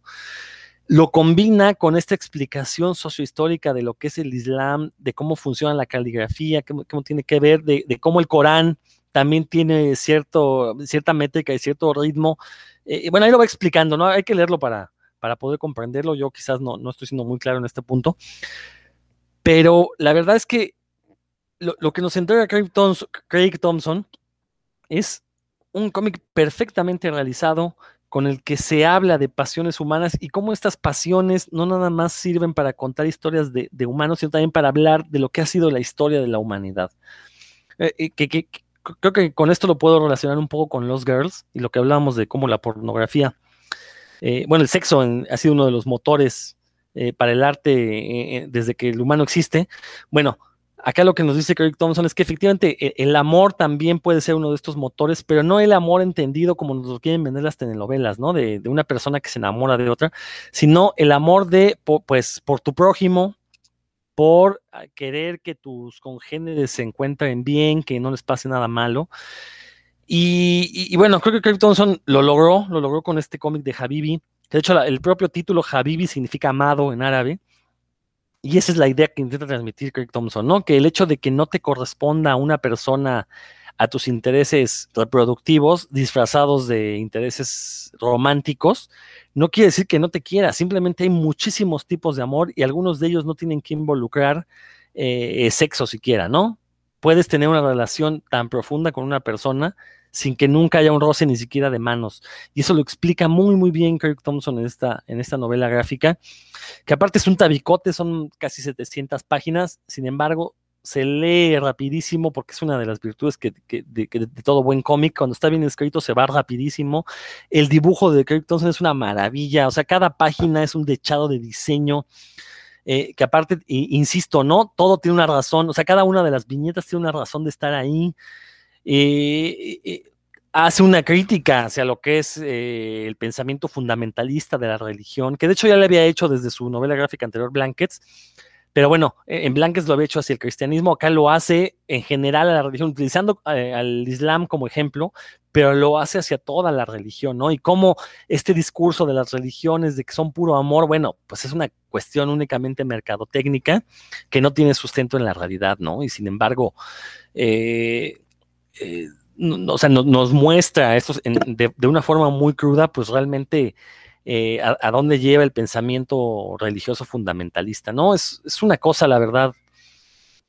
Lo combina con esta explicación sociohistórica de lo que es el Islam, de cómo funciona la caligrafía, cómo, tiene que ver, de, cómo el Corán también tiene cierto, cierta métrica y cierto ritmo. Eh, bueno, ahí lo va explicando, ¿no? Hay que leerlo para, para poder comprenderlo. Yo quizás no, no estoy siendo muy claro en este punto. Pero la verdad es que lo, que nos entrega Craig Thompson es un cómic perfectamente realizado con el que se habla de pasiones humanas y cómo estas pasiones no nada más sirven para contar historias de, humanos, sino también para hablar de lo que ha sido la historia de la humanidad. Eh, eh, que, creo que con esto lo puedo relacionar un poco con Los Girls y lo que hablábamos de cómo la pornografía, eh, bueno, el sexo ha sido uno de los motores para el arte desde que el humano existe. Bueno, acá lo que nos dice Craig Thompson es que efectivamente e, el, amor también puede ser uno de estos motores, pero no el amor entendido como nos lo quieren vender las telenovelas, ¿no? De, una persona que se enamora de otra, sino el amor de, pues, por tu prójimo, por ah, querer que tus congéneres se encuentren bien, que no les pase nada malo. Y, bueno, creo que Craig Thompson lo logró, lo logró con este cómic de Habibi. De hecho, el propio título Habibi significa amado en árabe. Y esa es la idea que intenta transmitir Craig Thompson, ¿no? Que el hecho de que no te corresponda a una persona a tus intereses reproductivos disfrazados de intereses románticos, no quiere decir que no te quiera, simplemente hay muchísimos tipos de amor y algunos de ellos no tienen que involucrar eh, sexo siquiera, ¿no? Puedes tener una relación tan profunda con una persona sin que nunca haya un roce ni siquiera de manos. Y eso lo explica muy, muy bien Kirk Thompson en esta, en esta novela gráfica, que aparte es un tabicote, son casi 700 páginas, sin embargo, se lee rapidísimo porque es una de las virtudes que, de, todo buen cómic. Cuando está bien escrito se va rapidísimo. El dibujo de Kirk Thompson es una maravilla. O sea, cada página es un dechado de diseño. Eh, que aparte, insisto, ¿no? Todo tiene una razón. O sea, cada una de las viñetas tiene una razón de estar ahí. Eh, eh, hace una crítica hacia lo que es eh, el pensamiento fundamentalista de la religión, que de hecho ya le había hecho desde su novela gráfica anterior, Blankets, pero bueno, e, en Blankets lo había hecho hacia el cristianismo, acá lo hace en general a la religión, utilizando al Islam como ejemplo, pero lo hace hacia toda la religión, ¿no? Y cómo este discurso de las religiones de que son puro amor, bueno, pues es una cuestión únicamente mercadotécnica que no tiene sustento en la realidad, ¿no? Y sin embargo, eh, eh, o sea, nos muestra esto de, una forma muy cruda, pues realmente eh, a, dónde lleva el pensamiento religioso fundamentalista, ¿no? Es, una cosa, la verdad,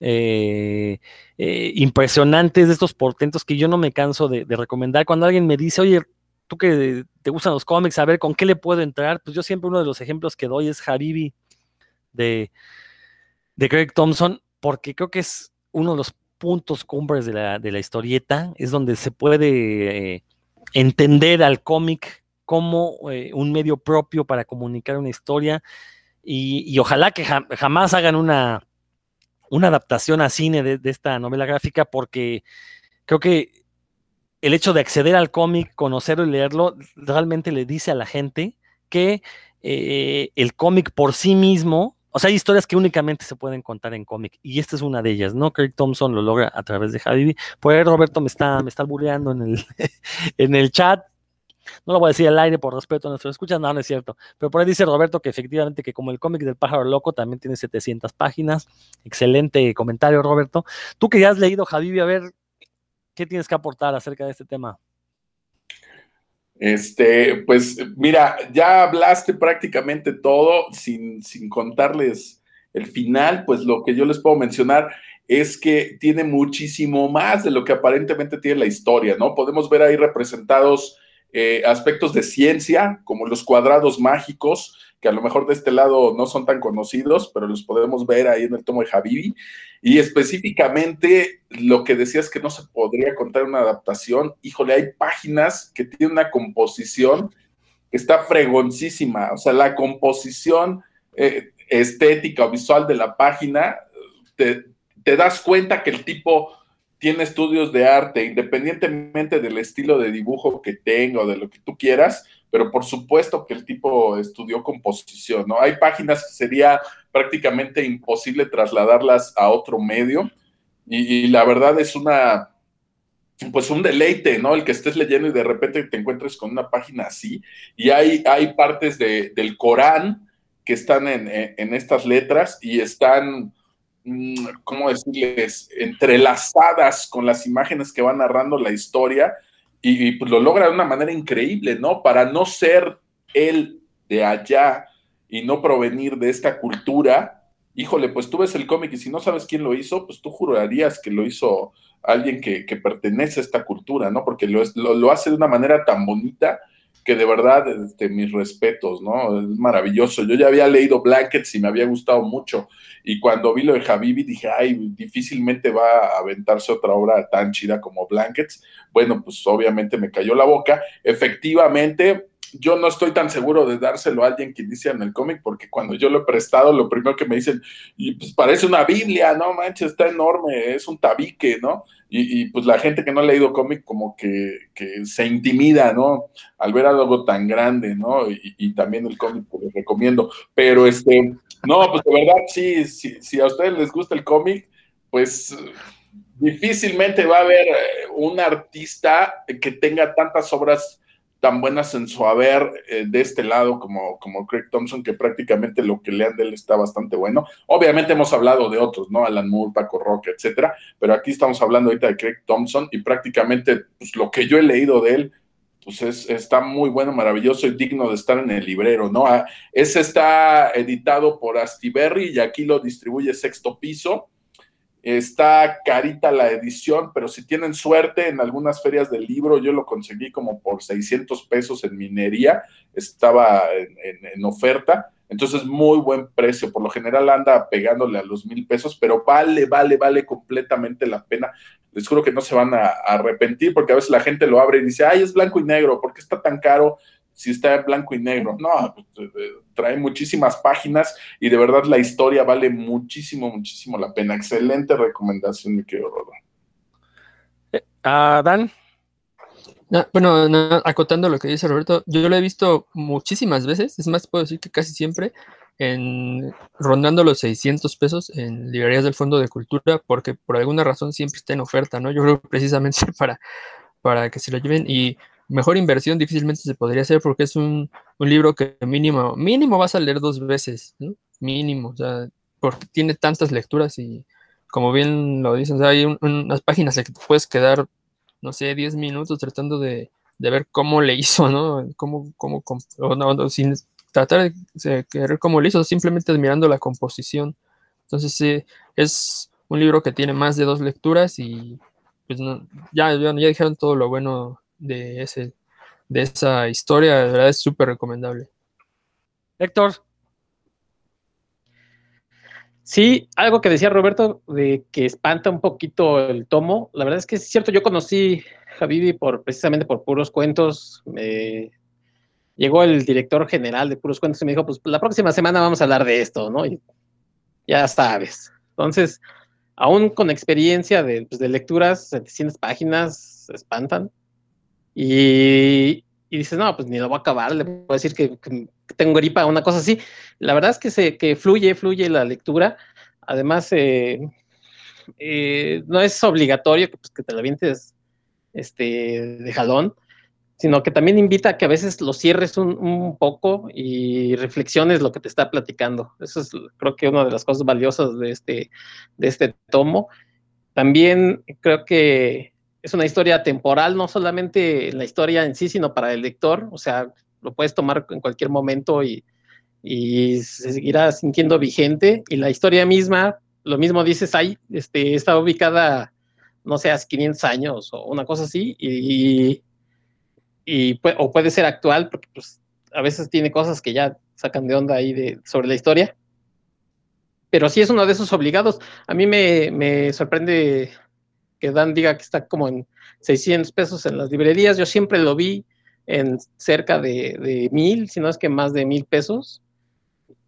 eh, impresionante de estos portentos que yo no me canso de, recomendar. Cuando alguien me dice, oye, tú que te gustan los cómics, a ver, ¿con qué le puedo entrar? Pues yo siempre uno de los ejemplos que doy es Habibi de, de Greg Thompson, porque creo que es uno de los puntos cumbres de la, de la historieta, es donde se puede eh, entender al cómic como eh, un medio propio para comunicar una historia y, ojalá que jamás hagan una, una adaptación a cine de, esta novela gráfica porque creo que el hecho de acceder al cómic, conocerlo y leerlo, realmente le dice a la gente que eh, el cómic por sí mismo o sea, hay historias que únicamente se pueden contar en cómic y esta es una de ellas, ¿no? Craig Thompson lo logra a través de Javi. Por ahí Roberto me está, me está en el, en el chat. No lo voy a decir al aire por respeto a nuestros escuchas, no, no es cierto. Pero por ahí dice Roberto que efectivamente que como el cómic del pájaro loco también tiene 700 páginas. Excelente comentario, Roberto. Tú que ya has leído Javi, a ver, ¿qué tienes que aportar acerca de este tema? Este, pues mira, ya hablaste prácticamente todo sin, sin contarles el final, pues lo que yo les puedo mencionar es que tiene muchísimo más de lo que aparentemente tiene la historia, ¿no? Podemos ver ahí representados eh, aspectos de ciencia, como los cuadrados mágicos, que a lo mejor de este lado no son tan conocidos, pero los podemos ver ahí en el tomo de Habibi. Y específicamente lo que decías que no se podría contar una adaptación, híjole, hay páginas que tienen una composición que está fregoncísima, o sea, la composición eh, estética o visual de la página, te, te das cuenta que el tipo tiene estudios de arte, independientemente del estilo de dibujo que tenga o de lo que tú quieras, pero por supuesto que el tipo estudió composición, ¿no? Hay páginas que sería prácticamente imposible trasladarlas a otro medio y, la verdad es una, pues un deleite, ¿no? El que estés leyendo y de repente te encuentres con una página así y hay, hay partes del Corán que están en, en estas letras y están Mm, ¿cómo decirles?, entrelazadas con las imágenes que van narrando la historia y, pues lo logra de una manera increíble, ¿no? Para no ser él de allá y no provenir de esta cultura, híjole, pues tú ves el cómic y si no sabes quién lo hizo, pues tú jurarías que lo hizo alguien que, pertenece a esta cultura, ¿no? Porque lo, lo hace de una manera tan bonita que de verdad, este, mis respetos, ¿no? Es maravilloso. Yo ya había leído Blankets y me había gustado mucho. Y cuando vi lo de Habibi dije, ay, difícilmente va a aventarse otra obra tan chida como Blankets. Bueno, pues obviamente me cayó la boca. Efectivamente, yo no estoy tan seguro de dárselo a alguien que inicia en el cómic, porque cuando yo lo he prestado, lo primero que me dicen, y pues parece una Biblia, ¿no? Manches, está enorme, es un tabique, ¿no? Y, pues la gente que no ha leído cómic como que, se intimida, ¿no? Al ver algo tan grande, ¿no? Y, también el cómic, pues les recomiendo. Pero este, no, pues de verdad, sí, si a ustedes les gusta el cómic, pues difícilmente va a haber eh, un artista que tenga tantas obras tan buenas en su haber eh, de este lado como, como Craig Thompson, que prácticamente lo que lean de él está bastante bueno. Obviamente hemos hablado de otros, ¿no? Alan Moore, Paco Roque, etcétera, pero aquí estamos hablando ahorita de Craig Thompson y prácticamente pues, lo que yo he leído de él, pues es, está muy bueno, maravilloso y digno de estar en el librero, ¿no? Ah, ese está editado por Astiberri y aquí lo distribuye Sexto Piso Está carita la edición, pero si tienen suerte, en algunas ferias del libro yo lo conseguí como por 600 pesos en minería, estaba en, oferta, entonces muy buen precio. Por lo general anda pegándole a los mil pesos, pero vale, vale, vale completamente la pena. Les juro que no se van a, a arrepentir porque a veces la gente lo abre y dice, ay, es blanco y negro, ¿por qué está tan caro? Si está en blanco y negro. No, pues, eh, eh, trae muchísimas páginas y de verdad la historia vale muchísimo, muchísimo la pena. Excelente recomendación, mi querido Rodo. Eh, Dan. bueno, acotando lo que dice Roberto, yo lo he visto muchísimas veces, es más, puedo decir que casi siempre, en, rondando los 600 pesos en librerías del Fondo de Cultura, porque por alguna razón siempre está en oferta, ¿no? Yo creo precisamente para, para que se lo lleven y mejor inversión difícilmente se podría hacer porque es un, libro que mínimo, mínimo vas a leer dos veces, mínimo, o sea, porque tiene tantas lecturas y como bien lo dicen, hay unas páginas en que te puedes quedar, no sé, 10 minutos tratando de, ver cómo le hizo, ¿no? Cómo, cómo, no, sin tratar de ver cómo le hizo, simplemente admirando la composición. Entonces, sí, es un libro que tiene más de dos lecturas y pues ya, ya, ya dijeron todo lo bueno de, ese, de esa historia, de verdad es súper recomendable. Héctor. Sí, algo que decía Roberto de que espanta un poquito el tomo. La verdad es que es cierto, yo conocí a Habibi por, precisamente por puros cuentos. llegó el director general de puros cuentos y me dijo, pues la próxima semana vamos a hablar de esto, ¿no? Y ya sabes. Entonces, aún con experiencia de, pues, de lecturas, 700 páginas, se espantan. Y, dices, no, pues ni lo voy a acabar, le puedo decir que, tengo gripa, una cosa así. La verdad es que, se, que fluye, fluye la lectura. Además, eh, eh, no es obligatorio que, pues, que te la vientes este, de jalón, sino que también invita a que a veces lo cierres un, un, poco y reflexiones lo que te está platicando. Eso es, creo que, una de las cosas valiosas de este, de este tomo. También creo que es una historia temporal, no solamente la historia en sí, sino para el lector, o sea, lo puedes tomar en cualquier momento y, se seguirá sintiendo vigente. Y la historia misma, lo mismo dices, ahí este, está ubicada, no sé, hace 500 años o una cosa así, y, y, o puede ser actual, porque pues, a veces tiene cosas que ya sacan de onda ahí de, sobre la historia. Pero sí es uno de esos obligados. A mí me, me sorprende que Dan diga que está como en 600 pesos en las librerías. Yo siempre lo vi en cerca de, de mil, si no es que más de mil pesos.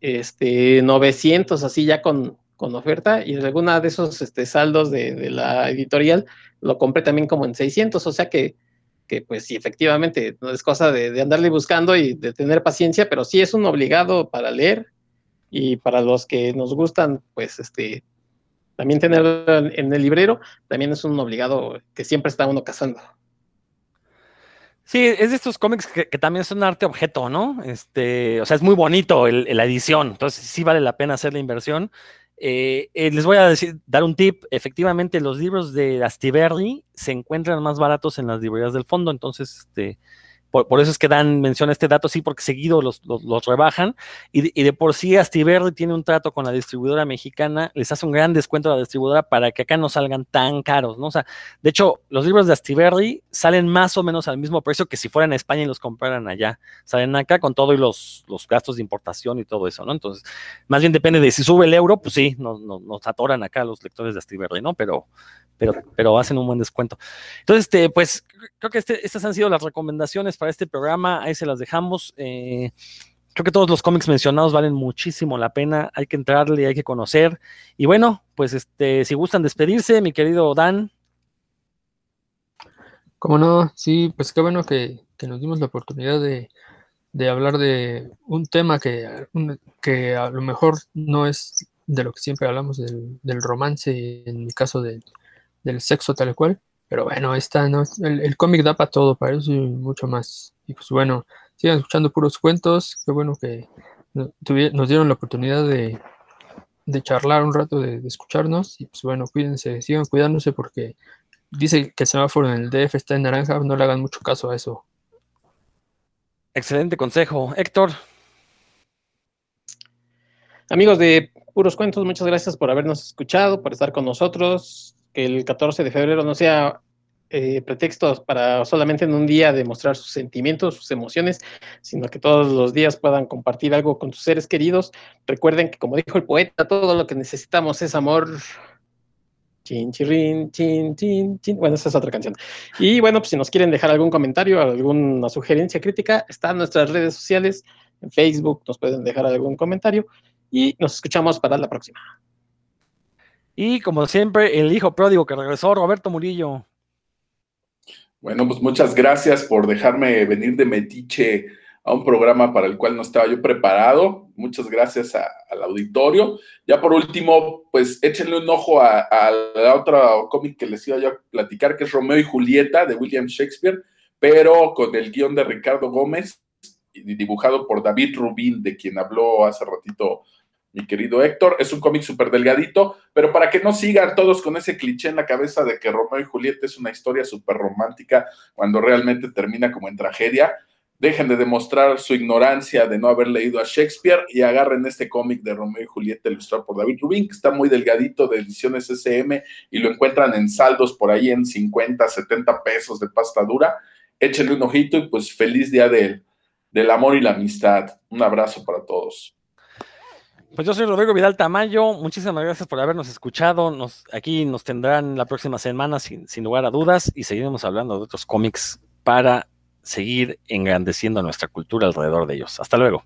Este, 900 así ya con, con oferta. Y en alguna de esos este, saldos de, de, la editorial lo compré también como en 600, o sea que, que pues sí, efectivamente, no es cosa de, de, andarle buscando y de tener paciencia, pero sí es un obligado para leer. Y para los que nos gustan, pues este, también tenerlo en el librero, también es un obligado que siempre está uno cazando. Sí, es de estos cómics que, también son arte objeto, ¿no? Este, o sea, es muy bonito la edición, entonces sí vale la pena hacer la inversión. Eh, eh, les voy a decir, dar un tip. Efectivamente, los libros de Astiberri se encuentran más baratos en las librerías del fondo, entonces, este, por, eso es que dan mención a este dato, sí, porque seguido los, los, rebajan. Y de, y de, por sí, Astiberri tiene un trato con la distribuidora mexicana, les hace un gran descuento a la distribuidora para que acá no salgan tan caros, ¿no? O sea, de hecho, los libros de Astiberri salen más o menos al mismo precio que si fueran a España y los compraran allá. Salen acá con todo y los, los gastos de importación y todo eso, ¿no? Entonces, más bien depende de si sube el euro, pues sí, nos atoran acá los lectores de Astiberri, ¿no? Pero, pero, pero hacen un buen descuento. Entonces, este, pues creo que este, estas han sido las recomendaciones para este programa, ahí se las dejamos. Eh, creo que todos los cómics mencionados valen muchísimo la pena, hay que entrarle, hay que conocer. Y bueno, pues este, si gustan despedirse, mi querido Dan. Como no, sí, pues qué bueno que, nos dimos la oportunidad de, hablar de un tema que, a lo mejor no es de lo que siempre hablamos del, romance, en mi caso de, del sexo tal cual, pero bueno, esta, ¿no? el, el cómic da para todo, para eso y mucho más. Y pues bueno, sigan escuchando puros cuentos, qué bueno que nos dieron la oportunidad de, de charlar un rato, de, de, escucharnos, y pues bueno, cuídense, sigan cuidándose porque dice que el semáforo en el DF está en naranja, no le hagan mucho caso a eso. Excelente consejo. Héctor. Amigos de Puros Cuentos, muchas gracias por habernos escuchado, por estar con nosotros. Que el 14 de febrero no sea eh, pretexto para solamente en un día demostrar sus sentimientos, sus emociones, sino que todos los días puedan compartir algo con sus seres queridos. Recuerden que, como dijo el poeta, todo lo que necesitamos es amor. Chin, chirrin, chin, chin, chin. Bueno, esa es otra canción. Y bueno, pues si nos quieren dejar algún comentario, alguna sugerencia crítica, están nuestras redes sociales. En Facebook nos pueden dejar algún comentario y nos escuchamos para la próxima. Y como siempre, el hijo pródigo que regresó, Roberto Murillo. Bueno, pues muchas gracias por dejarme venir de Metiche a un programa para el cual no estaba yo preparado. Muchas gracias al auditorio. Ya por último, pues échenle un ojo a, a la otra cómic que les iba yo a platicar, que es Romeo y Julieta de William Shakespeare, pero con el guion de Ricardo Gómez y dibujado por David Rubín, de quien habló hace ratito mi querido Héctor. Es un cómic súper delgadito, pero para que no sigan todos con ese cliché en la cabeza de que Romeo y Julieta es una historia súper romántica cuando realmente termina como en tragedia, dejen de demostrar su ignorancia de no haber leído a Shakespeare y agarren este cómic de Romeo y Julieta ilustrado por David Rubin, que está muy delgadito de ediciones SM y lo encuentran en saldos por ahí en 50, 70 pesos de pasta dura. Échenle un ojito y pues feliz día del, del amor y la amistad. Un abrazo para todos. Pues yo soy Rodrigo Vidal Tamayo, muchísimas gracias por habernos escuchado, nos, aquí nos tendrán la próxima semana sin, sin lugar a dudas y seguiremos hablando de otros cómics para seguir engrandeciendo nuestra cultura alrededor de ellos. Hasta luego.